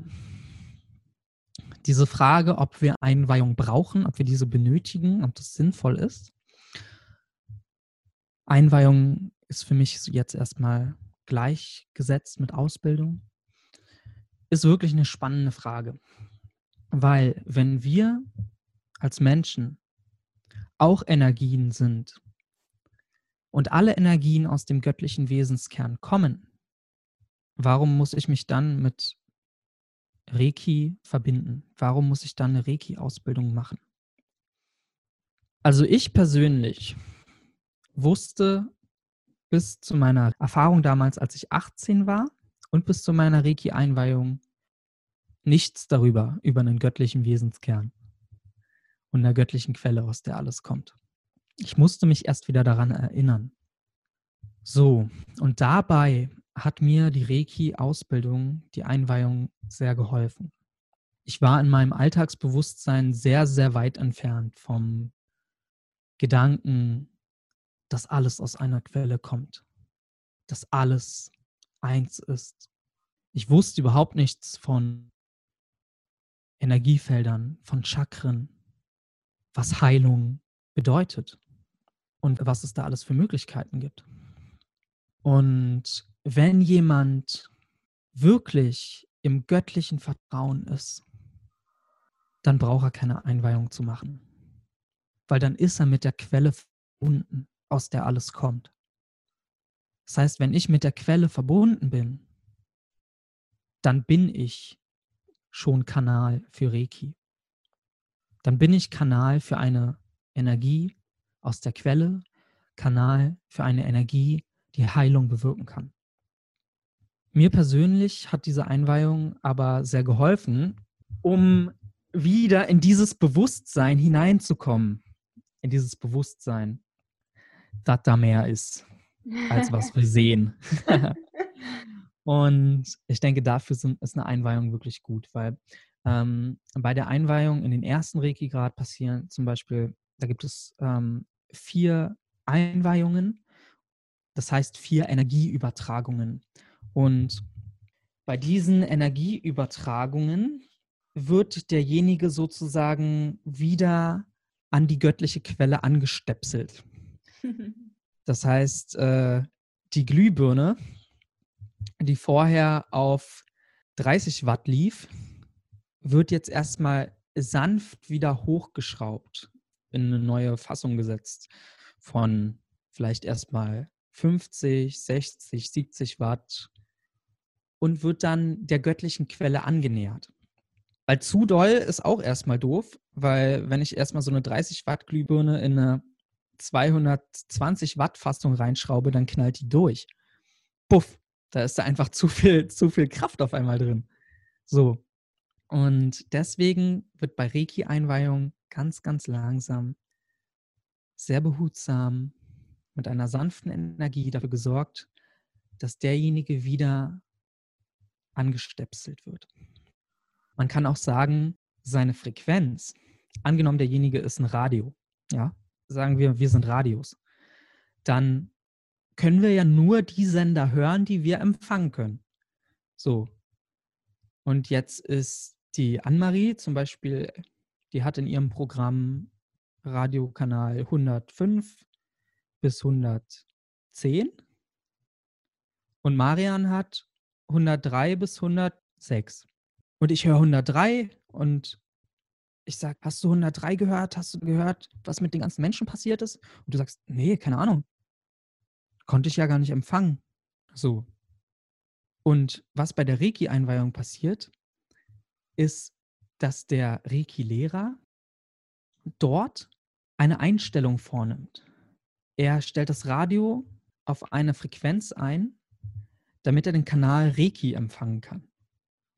diese Frage, ob wir Einweihung brauchen, ob wir diese benötigen, ob das sinnvoll ist. Einweihung ist für mich jetzt erstmal gleichgesetzt mit Ausbildung. Ist wirklich eine spannende Frage. Weil wenn wir als Menschen auch Energien sind und alle Energien aus dem göttlichen Wesenskern kommen, warum muss ich mich dann mit Reiki verbinden? Warum muss ich dann eine Reiki-Ausbildung machen? Also ich persönlich wusste bis zu meiner Erfahrung damals, als ich 18 war und bis zu meiner Reiki-Einweihung nichts darüber, über einen göttlichen Wesenskern und einer göttlichen Quelle, aus der alles kommt. Ich musste mich erst wieder daran erinnern. So, und dabei hat mir die Reiki-Ausbildung, die Einweihung sehr geholfen. Ich war in meinem Alltagsbewusstsein sehr, sehr weit entfernt vom Gedanken, dass alles aus einer Quelle kommt, dass alles eins ist. Ich wusste überhaupt nichts von Energiefeldern, von Chakren, was Heilung bedeutet und was es da alles für Möglichkeiten gibt. Und wenn jemand wirklich im göttlichen Vertrauen ist, dann braucht er keine Einweihung zu machen. Weil dann ist er mit der Quelle verbunden, aus der alles kommt. Das heißt, wenn ich mit der Quelle verbunden bin, dann bin ich schon Kanal für Reiki. Dann bin ich Kanal für eine Energie aus der Quelle, Kanal für eine Energie, die Heilung bewirken kann. Mir persönlich hat diese Einweihung aber sehr geholfen, um wieder in dieses Bewusstsein hineinzukommen. In dieses Bewusstsein, dass da mehr ist, als was wir sehen. Und ich denke, dafür ist eine Einweihung wirklich gut, weil ähm, bei der Einweihung in den ersten Reiki-Grad passieren zum Beispiel, da gibt es ähm, vier Einweihungen, das heißt vier Energieübertragungen. Und bei diesen Energieübertragungen wird derjenige sozusagen wieder an die göttliche Quelle angestöpselt. Das heißt, äh, die Glühbirne, die vorher auf 30 Watt lief, wird jetzt erstmal sanft wieder hochgeschraubt, in eine neue Fassung gesetzt von vielleicht erstmal 50, 60, 70 Watt und wird dann der göttlichen Quelle angenähert. Weil zu doll ist auch erstmal doof, weil wenn ich erstmal so eine 30 Watt Glühbirne in eine 220 Watt Fassung reinschraube, dann knallt die durch. Puff, da ist da einfach zu viel, zu viel Kraft auf einmal drin. So. Und deswegen wird bei Reiki-Einweihung ganz, ganz langsam, sehr behutsam, mit einer sanften Energie dafür gesorgt, dass derjenige wieder angestöpselt wird. Man kann auch sagen, seine Frequenz, angenommen derjenige ist ein Radio, ja, sagen wir, wir sind Radios, dann können wir ja nur die Sender hören, die wir empfangen können. So. Und jetzt ist die Annemarie zum Beispiel, die hat in ihrem Programm Radiokanal 105 bis 110 und Marian hat 103 bis 106. Und ich höre 103 und ich sage, hast du 103 gehört? Hast du gehört, was mit den ganzen Menschen passiert ist? Und du sagst, nee, keine Ahnung. Konnte ich ja gar nicht empfangen. So. Und was bei der Reiki-Einweihung passiert, ist, dass der Reiki-Lehrer dort eine Einstellung vornimmt. Er stellt das Radio auf eine Frequenz ein, damit er den Kanal Reiki empfangen kann.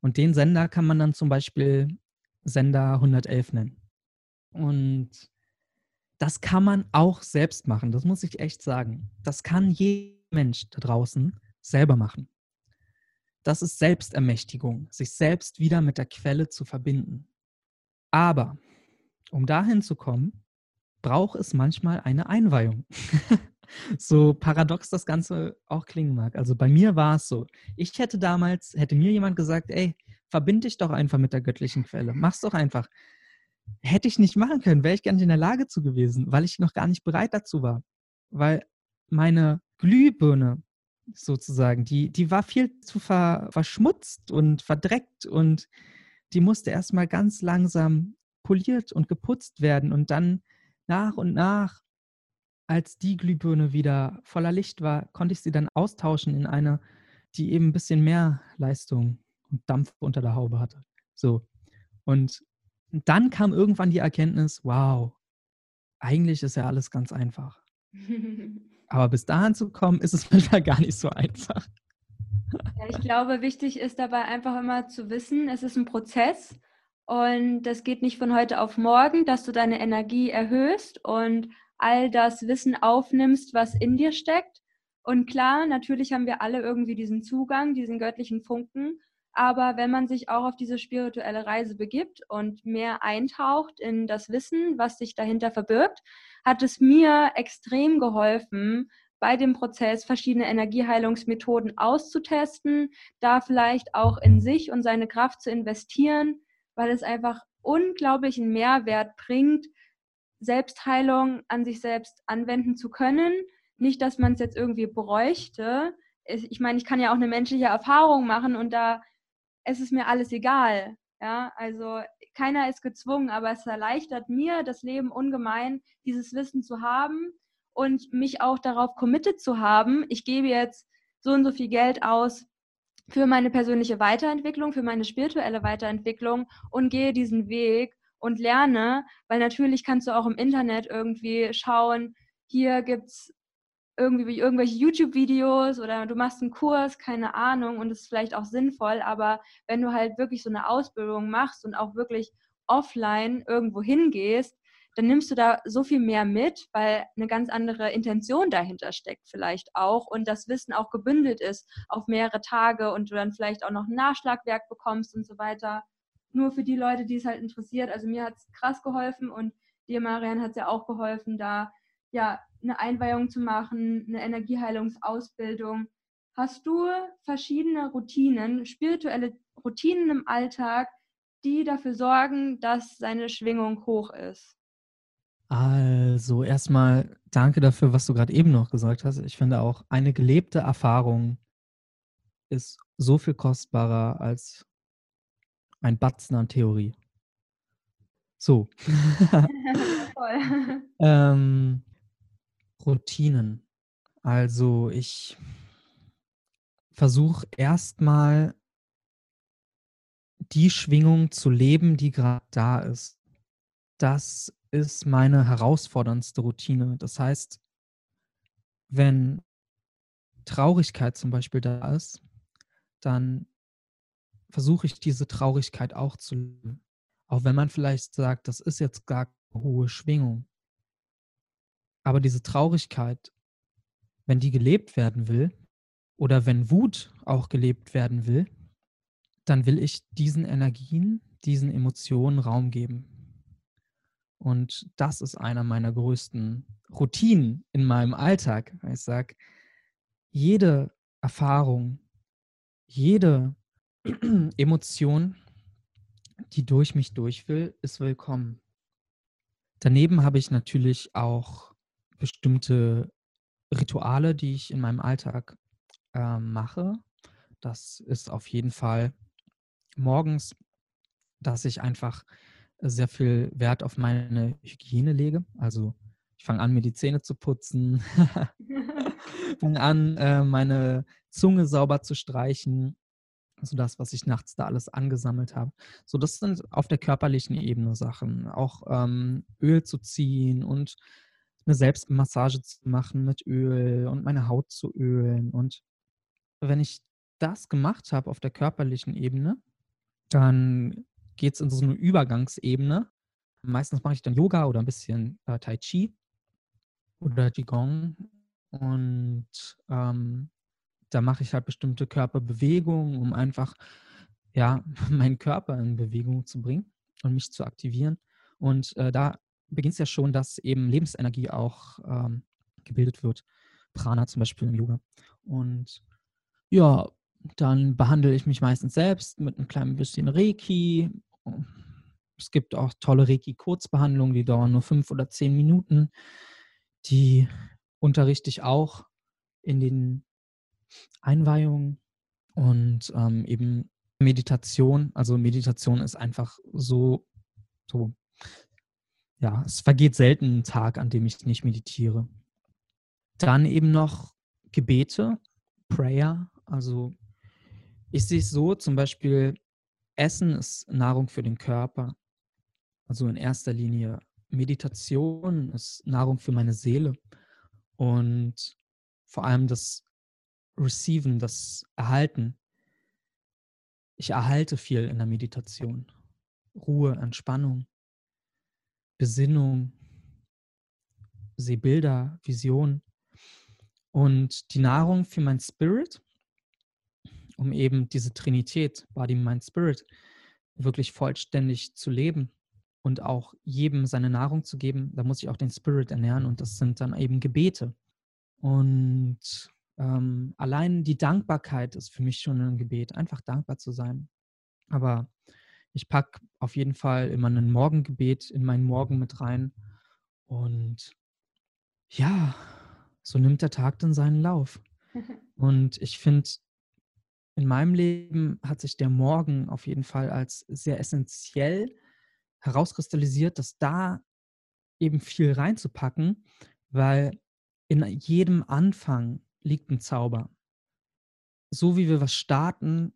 Und den Sender kann man dann zum Beispiel Sender 111 nennen. Und das kann man auch selbst machen, das muss ich echt sagen. Das kann jeder Mensch da draußen selber machen. Das ist Selbstermächtigung, sich selbst wieder mit der Quelle zu verbinden. Aber um dahin zu kommen, braucht es manchmal eine Einweihung. so paradox das Ganze auch klingen mag. Also bei mir war es so. Ich hätte damals, hätte mir jemand gesagt, ey, verbind dich doch einfach mit der göttlichen Quelle. Mach's doch einfach. Hätte ich nicht machen können, wäre ich gar nicht in der Lage zu gewesen, weil ich noch gar nicht bereit dazu war. Weil meine Glühbirne sozusagen, die, die war viel zu ver, verschmutzt und verdreckt und die musste erstmal ganz langsam poliert und geputzt werden und dann nach und nach als die Glühbirne wieder voller Licht war, konnte ich sie dann austauschen in eine, die eben ein bisschen mehr Leistung und Dampf unter der Haube hatte. So. Und dann kam irgendwann die Erkenntnis, wow, eigentlich ist ja alles ganz einfach. Aber bis dahin zu kommen, ist es manchmal gar nicht so einfach. Ja, ich glaube, wichtig ist dabei einfach immer zu wissen, es ist ein Prozess und das geht nicht von heute auf morgen, dass du deine Energie erhöhst und all das Wissen aufnimmst, was in dir steckt. Und klar, natürlich haben wir alle irgendwie diesen Zugang, diesen göttlichen Funken. Aber wenn man sich auch auf diese spirituelle Reise begibt und mehr eintaucht in das Wissen, was sich dahinter verbirgt, hat es mir extrem geholfen, bei dem Prozess verschiedene Energieheilungsmethoden auszutesten, da vielleicht auch in sich und seine Kraft zu investieren, weil es einfach unglaublichen Mehrwert bringt, Selbstheilung an sich selbst anwenden zu können. Nicht, dass man es jetzt irgendwie bräuchte. Ich meine, ich kann ja auch eine menschliche Erfahrung machen und da ist es mir alles egal. Ja, also keiner ist gezwungen, aber es erleichtert mir das Leben ungemein, dieses Wissen zu haben und mich auch darauf committed zu haben. Ich gebe jetzt so und so viel Geld aus für meine persönliche Weiterentwicklung, für meine spirituelle Weiterentwicklung und gehe diesen Weg und lerne, weil natürlich kannst du auch im Internet irgendwie schauen, hier gibt es irgendwie irgendwelche YouTube-Videos oder du machst einen Kurs, keine Ahnung, und es ist vielleicht auch sinnvoll, aber wenn du halt wirklich so eine Ausbildung machst und auch wirklich offline irgendwo hingehst, dann nimmst du da so viel mehr mit, weil eine ganz andere Intention dahinter steckt vielleicht auch und das Wissen auch gebündelt ist auf mehrere Tage und du dann vielleicht auch noch ein Nachschlagwerk bekommst und so weiter. Nur für die Leute, die es halt interessiert. Also mir hat es krass geholfen und dir, Marian, hat es ja auch geholfen, da ja eine Einweihung zu machen, eine Energieheilungsausbildung. Hast du verschiedene Routinen, spirituelle Routinen im Alltag, die dafür sorgen, dass seine Schwingung hoch ist? Also erstmal danke dafür, was du gerade eben noch gesagt hast. Ich finde auch, eine gelebte Erfahrung ist so viel kostbarer als ein Batzen an Theorie. So. ähm, Routinen. Also ich versuche erstmal die Schwingung zu leben, die gerade da ist. Das ist meine herausforderndste Routine. Das heißt, wenn Traurigkeit zum Beispiel da ist, dann versuche ich diese Traurigkeit auch zu leben. Auch wenn man vielleicht sagt, das ist jetzt gar keine hohe Schwingung. Aber diese Traurigkeit, wenn die gelebt werden will, oder wenn Wut auch gelebt werden will, dann will ich diesen Energien, diesen Emotionen Raum geben. Und das ist einer meiner größten Routinen in meinem Alltag. Ich sage, jede Erfahrung, jede Emotion, die durch mich durch will, ist willkommen. Daneben habe ich natürlich auch bestimmte Rituale, die ich in meinem Alltag äh, mache. Das ist auf jeden Fall morgens, dass ich einfach sehr viel Wert auf meine Hygiene lege. Also ich fange an, mir die Zähne zu putzen, fange an, äh, meine Zunge sauber zu streichen. Also das, was ich nachts da alles angesammelt habe. So, das sind auf der körperlichen Ebene Sachen. Auch ähm, Öl zu ziehen und eine Selbstmassage zu machen mit Öl und meine Haut zu ölen. Und wenn ich das gemacht habe auf der körperlichen Ebene, dann geht es in so eine Übergangsebene. Meistens mache ich dann Yoga oder ein bisschen äh, Tai Chi oder Qigong. Und ähm, da mache ich halt bestimmte Körperbewegungen, um einfach ja, meinen Körper in Bewegung zu bringen und mich zu aktivieren. Und äh, da beginnt es ja schon, dass eben Lebensenergie auch ähm, gebildet wird. Prana zum Beispiel im Yoga. Und ja, dann behandle ich mich meistens selbst mit einem kleinen bisschen Reiki. Es gibt auch tolle Reiki-Kurzbehandlungen, die dauern nur fünf oder zehn Minuten. Die unterrichte ich auch in den Einweihungen und ähm, eben Meditation. Also Meditation ist einfach so, so, ja, es vergeht selten ein Tag, an dem ich nicht meditiere. Dann eben noch Gebete, Prayer, also ich sehe es so, zum Beispiel, Essen ist Nahrung für den Körper. Also in erster Linie Meditation ist Nahrung für meine Seele. Und vor allem das Receiven, das Erhalten. Ich erhalte viel in der Meditation. Ruhe, Entspannung, Besinnung, sehe Bilder, Visionen. Und die Nahrung für mein Spirit um eben diese Trinität, Body, Mind, Spirit, wirklich vollständig zu leben und auch jedem seine Nahrung zu geben, da muss ich auch den Spirit ernähren und das sind dann eben Gebete. Und ähm, allein die Dankbarkeit ist für mich schon ein Gebet, einfach dankbar zu sein. Aber ich packe auf jeden Fall immer ein Morgengebet in meinen Morgen mit rein. Und ja, so nimmt der Tag dann seinen Lauf. Und ich finde, in meinem Leben hat sich der Morgen auf jeden Fall als sehr essentiell herauskristallisiert, dass da eben viel reinzupacken, weil in jedem Anfang liegt ein Zauber. so wie wir was starten,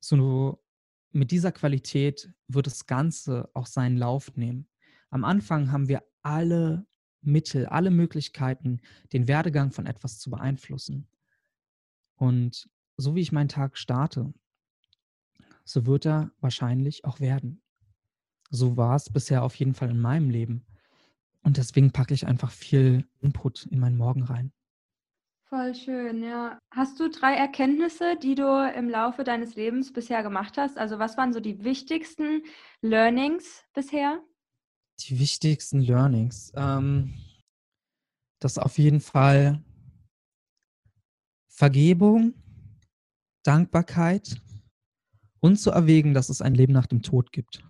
so mit dieser Qualität wird das Ganze auch seinen Lauf nehmen. Am Anfang haben wir alle Mittel, alle Möglichkeiten, den Werdegang von etwas zu beeinflussen. Und so wie ich meinen Tag starte, so wird er wahrscheinlich auch werden. So war es bisher auf jeden Fall in meinem Leben. Und deswegen packe ich einfach viel Input in meinen Morgen rein. Voll schön, ja. Hast du drei Erkenntnisse, die du im Laufe deines Lebens bisher gemacht hast? Also was waren so die wichtigsten Learnings bisher? Die wichtigsten Learnings. Ähm, das auf jeden Fall Vergebung, Dankbarkeit und zu erwägen, dass es ein Leben nach dem Tod gibt.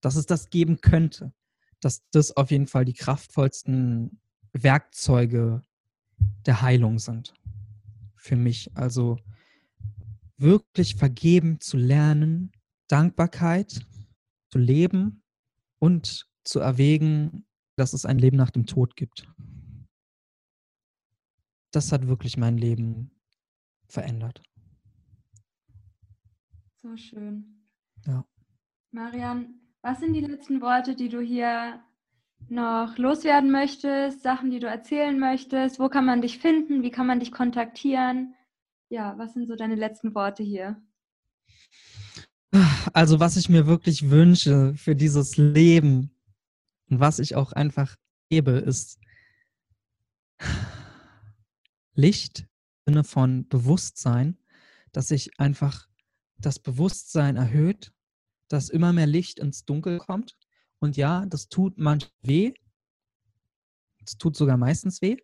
Dass es das geben könnte. Dass das auf jeden Fall die kraftvollsten Werkzeuge der Heilung sind. Für mich. Also wirklich vergeben zu lernen, Dankbarkeit zu leben und zu erwägen, dass es ein Leben nach dem Tod gibt. Das hat wirklich mein Leben verändert. So schön. Ja. Marian, was sind die letzten Worte, die du hier noch loswerden möchtest, Sachen, die du erzählen möchtest? Wo kann man dich finden? Wie kann man dich kontaktieren? Ja, was sind so deine letzten Worte hier? Also, was ich mir wirklich wünsche für dieses Leben und was ich auch einfach gebe, ist Licht im Sinne von Bewusstsein, dass sich einfach das Bewusstsein erhöht, dass immer mehr Licht ins Dunkel kommt und ja, das tut manchmal weh. Es tut sogar meistens weh.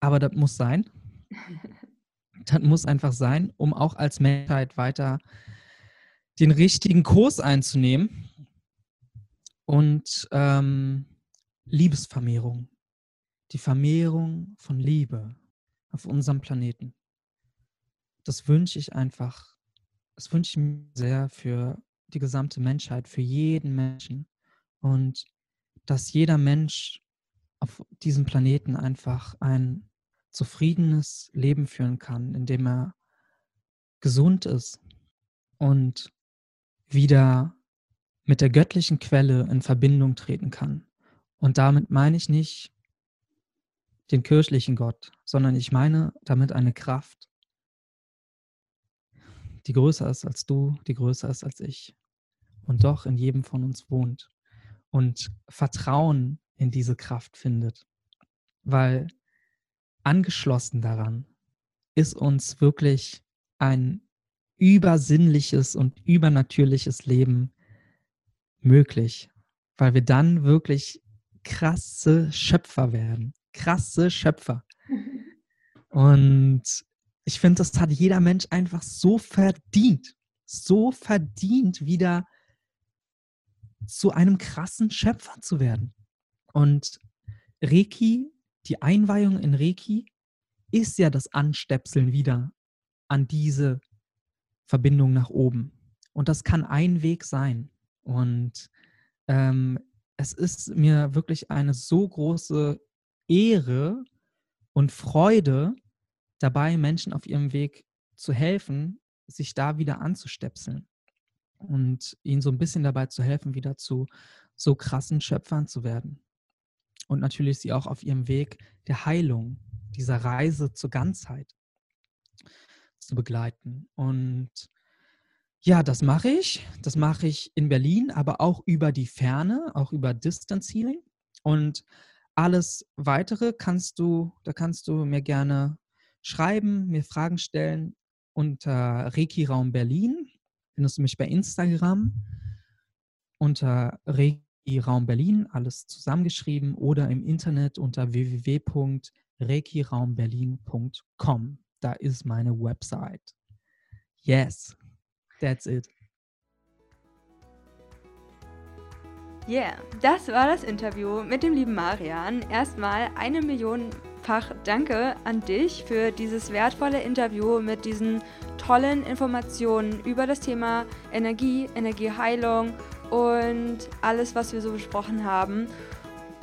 Aber das muss sein. das muss einfach sein, um auch als Menschheit weiter den richtigen Kurs einzunehmen. Und ähm, Liebesvermehrung. Die Vermehrung von Liebe auf unserem Planeten. Das wünsche ich einfach. Das wünsche ich mir sehr für die gesamte Menschheit, für jeden Menschen und dass jeder Mensch auf diesem Planeten einfach ein zufriedenes Leben führen kann, indem er gesund ist und wieder mit der göttlichen Quelle in Verbindung treten kann. Und damit meine ich nicht den kirchlichen Gott, sondern ich meine damit eine Kraft, die größer ist als du, die größer ist als ich und doch in jedem von uns wohnt und Vertrauen in diese Kraft findet. Weil angeschlossen daran ist uns wirklich ein übersinnliches und übernatürliches Leben möglich, weil wir dann wirklich krasse Schöpfer werden. Krasse Schöpfer. Und ich finde, das hat jeder Mensch einfach so verdient. So verdient, wieder zu einem krassen Schöpfer zu werden. Und Reiki, die Einweihung in Reiki, ist ja das Anstöpseln wieder an diese Verbindung nach oben. Und das kann ein Weg sein. Und ähm, es ist mir wirklich eine so große Ehre und Freude, dabei Menschen auf ihrem Weg zu helfen, sich da wieder anzustöpseln und ihnen so ein bisschen dabei zu helfen, wieder zu so krassen Schöpfern zu werden. Und natürlich sie auch auf ihrem Weg der Heilung, dieser Reise zur Ganzheit zu begleiten. Und ja, das mache ich. Das mache ich in Berlin, aber auch über die Ferne, auch über Distance Healing. Und alles weitere kannst du, da kannst du mir gerne schreiben, mir Fragen stellen unter Reiki Raum Berlin findest du mich bei Instagram unter Reiki Raum Berlin, alles zusammengeschrieben, oder im Internet unter www.reikiraumberlin.com. Da ist meine Website. Yes, that's it. Yeah, das war das Interview mit dem lieben Marian. Erstmal eine Millionenfach Danke an dich für dieses wertvolle Interview mit diesen tollen Informationen über das Thema Energie, Energieheilung und alles, was wir so besprochen haben.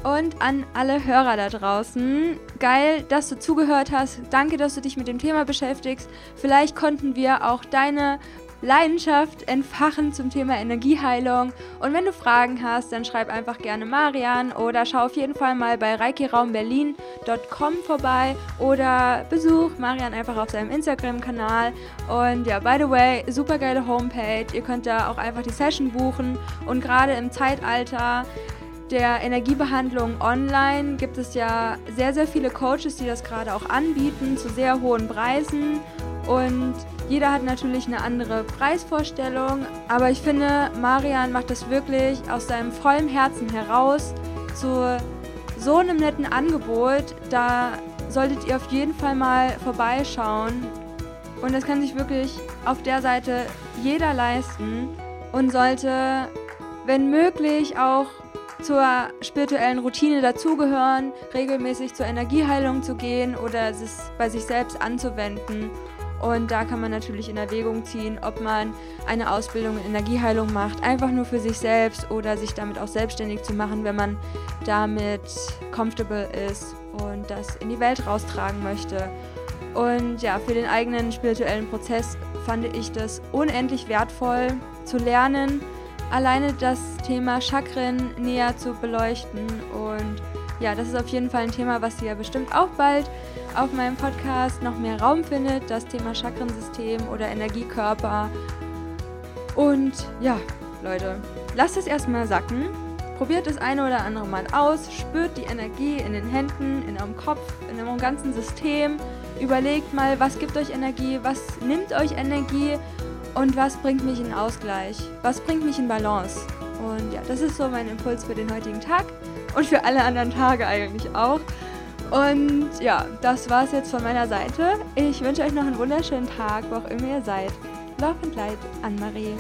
Und an alle Hörer da draußen, geil, dass du zugehört hast. Danke, dass du dich mit dem Thema beschäftigst. Vielleicht konnten wir auch deine Leidenschaft entfachen zum Thema Energieheilung. Und wenn du Fragen hast, dann schreib einfach gerne Marian oder schau auf jeden Fall mal bei reikiraumberlin.com vorbei oder besuch Marian einfach auf seinem Instagram-Kanal. Und ja, by the way, super geile Homepage. Ihr könnt da auch einfach die Session buchen. Und gerade im Zeitalter der Energiebehandlung online gibt es ja sehr, sehr viele Coaches, die das gerade auch anbieten zu sehr hohen Preisen. Und jeder hat natürlich eine andere Preisvorstellung, aber ich finde, Marian macht das wirklich aus seinem vollen Herzen heraus zu so einem netten Angebot. Da solltet ihr auf jeden Fall mal vorbeischauen. Und das kann sich wirklich auf der Seite jeder leisten und sollte, wenn möglich, auch zur spirituellen Routine dazugehören, regelmäßig zur Energieheilung zu gehen oder es bei sich selbst anzuwenden und da kann man natürlich in Erwägung ziehen, ob man eine Ausbildung in Energieheilung macht, einfach nur für sich selbst oder sich damit auch selbstständig zu machen, wenn man damit comfortable ist und das in die Welt raustragen möchte. Und ja, für den eigenen spirituellen Prozess fand ich das unendlich wertvoll zu lernen, alleine das Thema Chakren näher zu beleuchten und ja, das ist auf jeden Fall ein Thema, was ihr bestimmt auch bald auf meinem Podcast noch mehr Raum findet, das Thema Chakrensystem oder Energiekörper. Und ja, Leute, lasst es erstmal sacken. Probiert das eine oder andere mal aus, spürt die Energie in den Händen, in eurem Kopf, in eurem ganzen System. Überlegt mal, was gibt euch Energie, was nimmt euch Energie und was bringt mich in Ausgleich, was bringt mich in Balance. Und ja, das ist so mein Impuls für den heutigen Tag und für alle anderen Tage eigentlich auch. Und ja, das war es jetzt von meiner Seite. Ich wünsche euch noch einen wunderschönen Tag, wo auch immer ihr seid. Love and Light, Anne-Marie.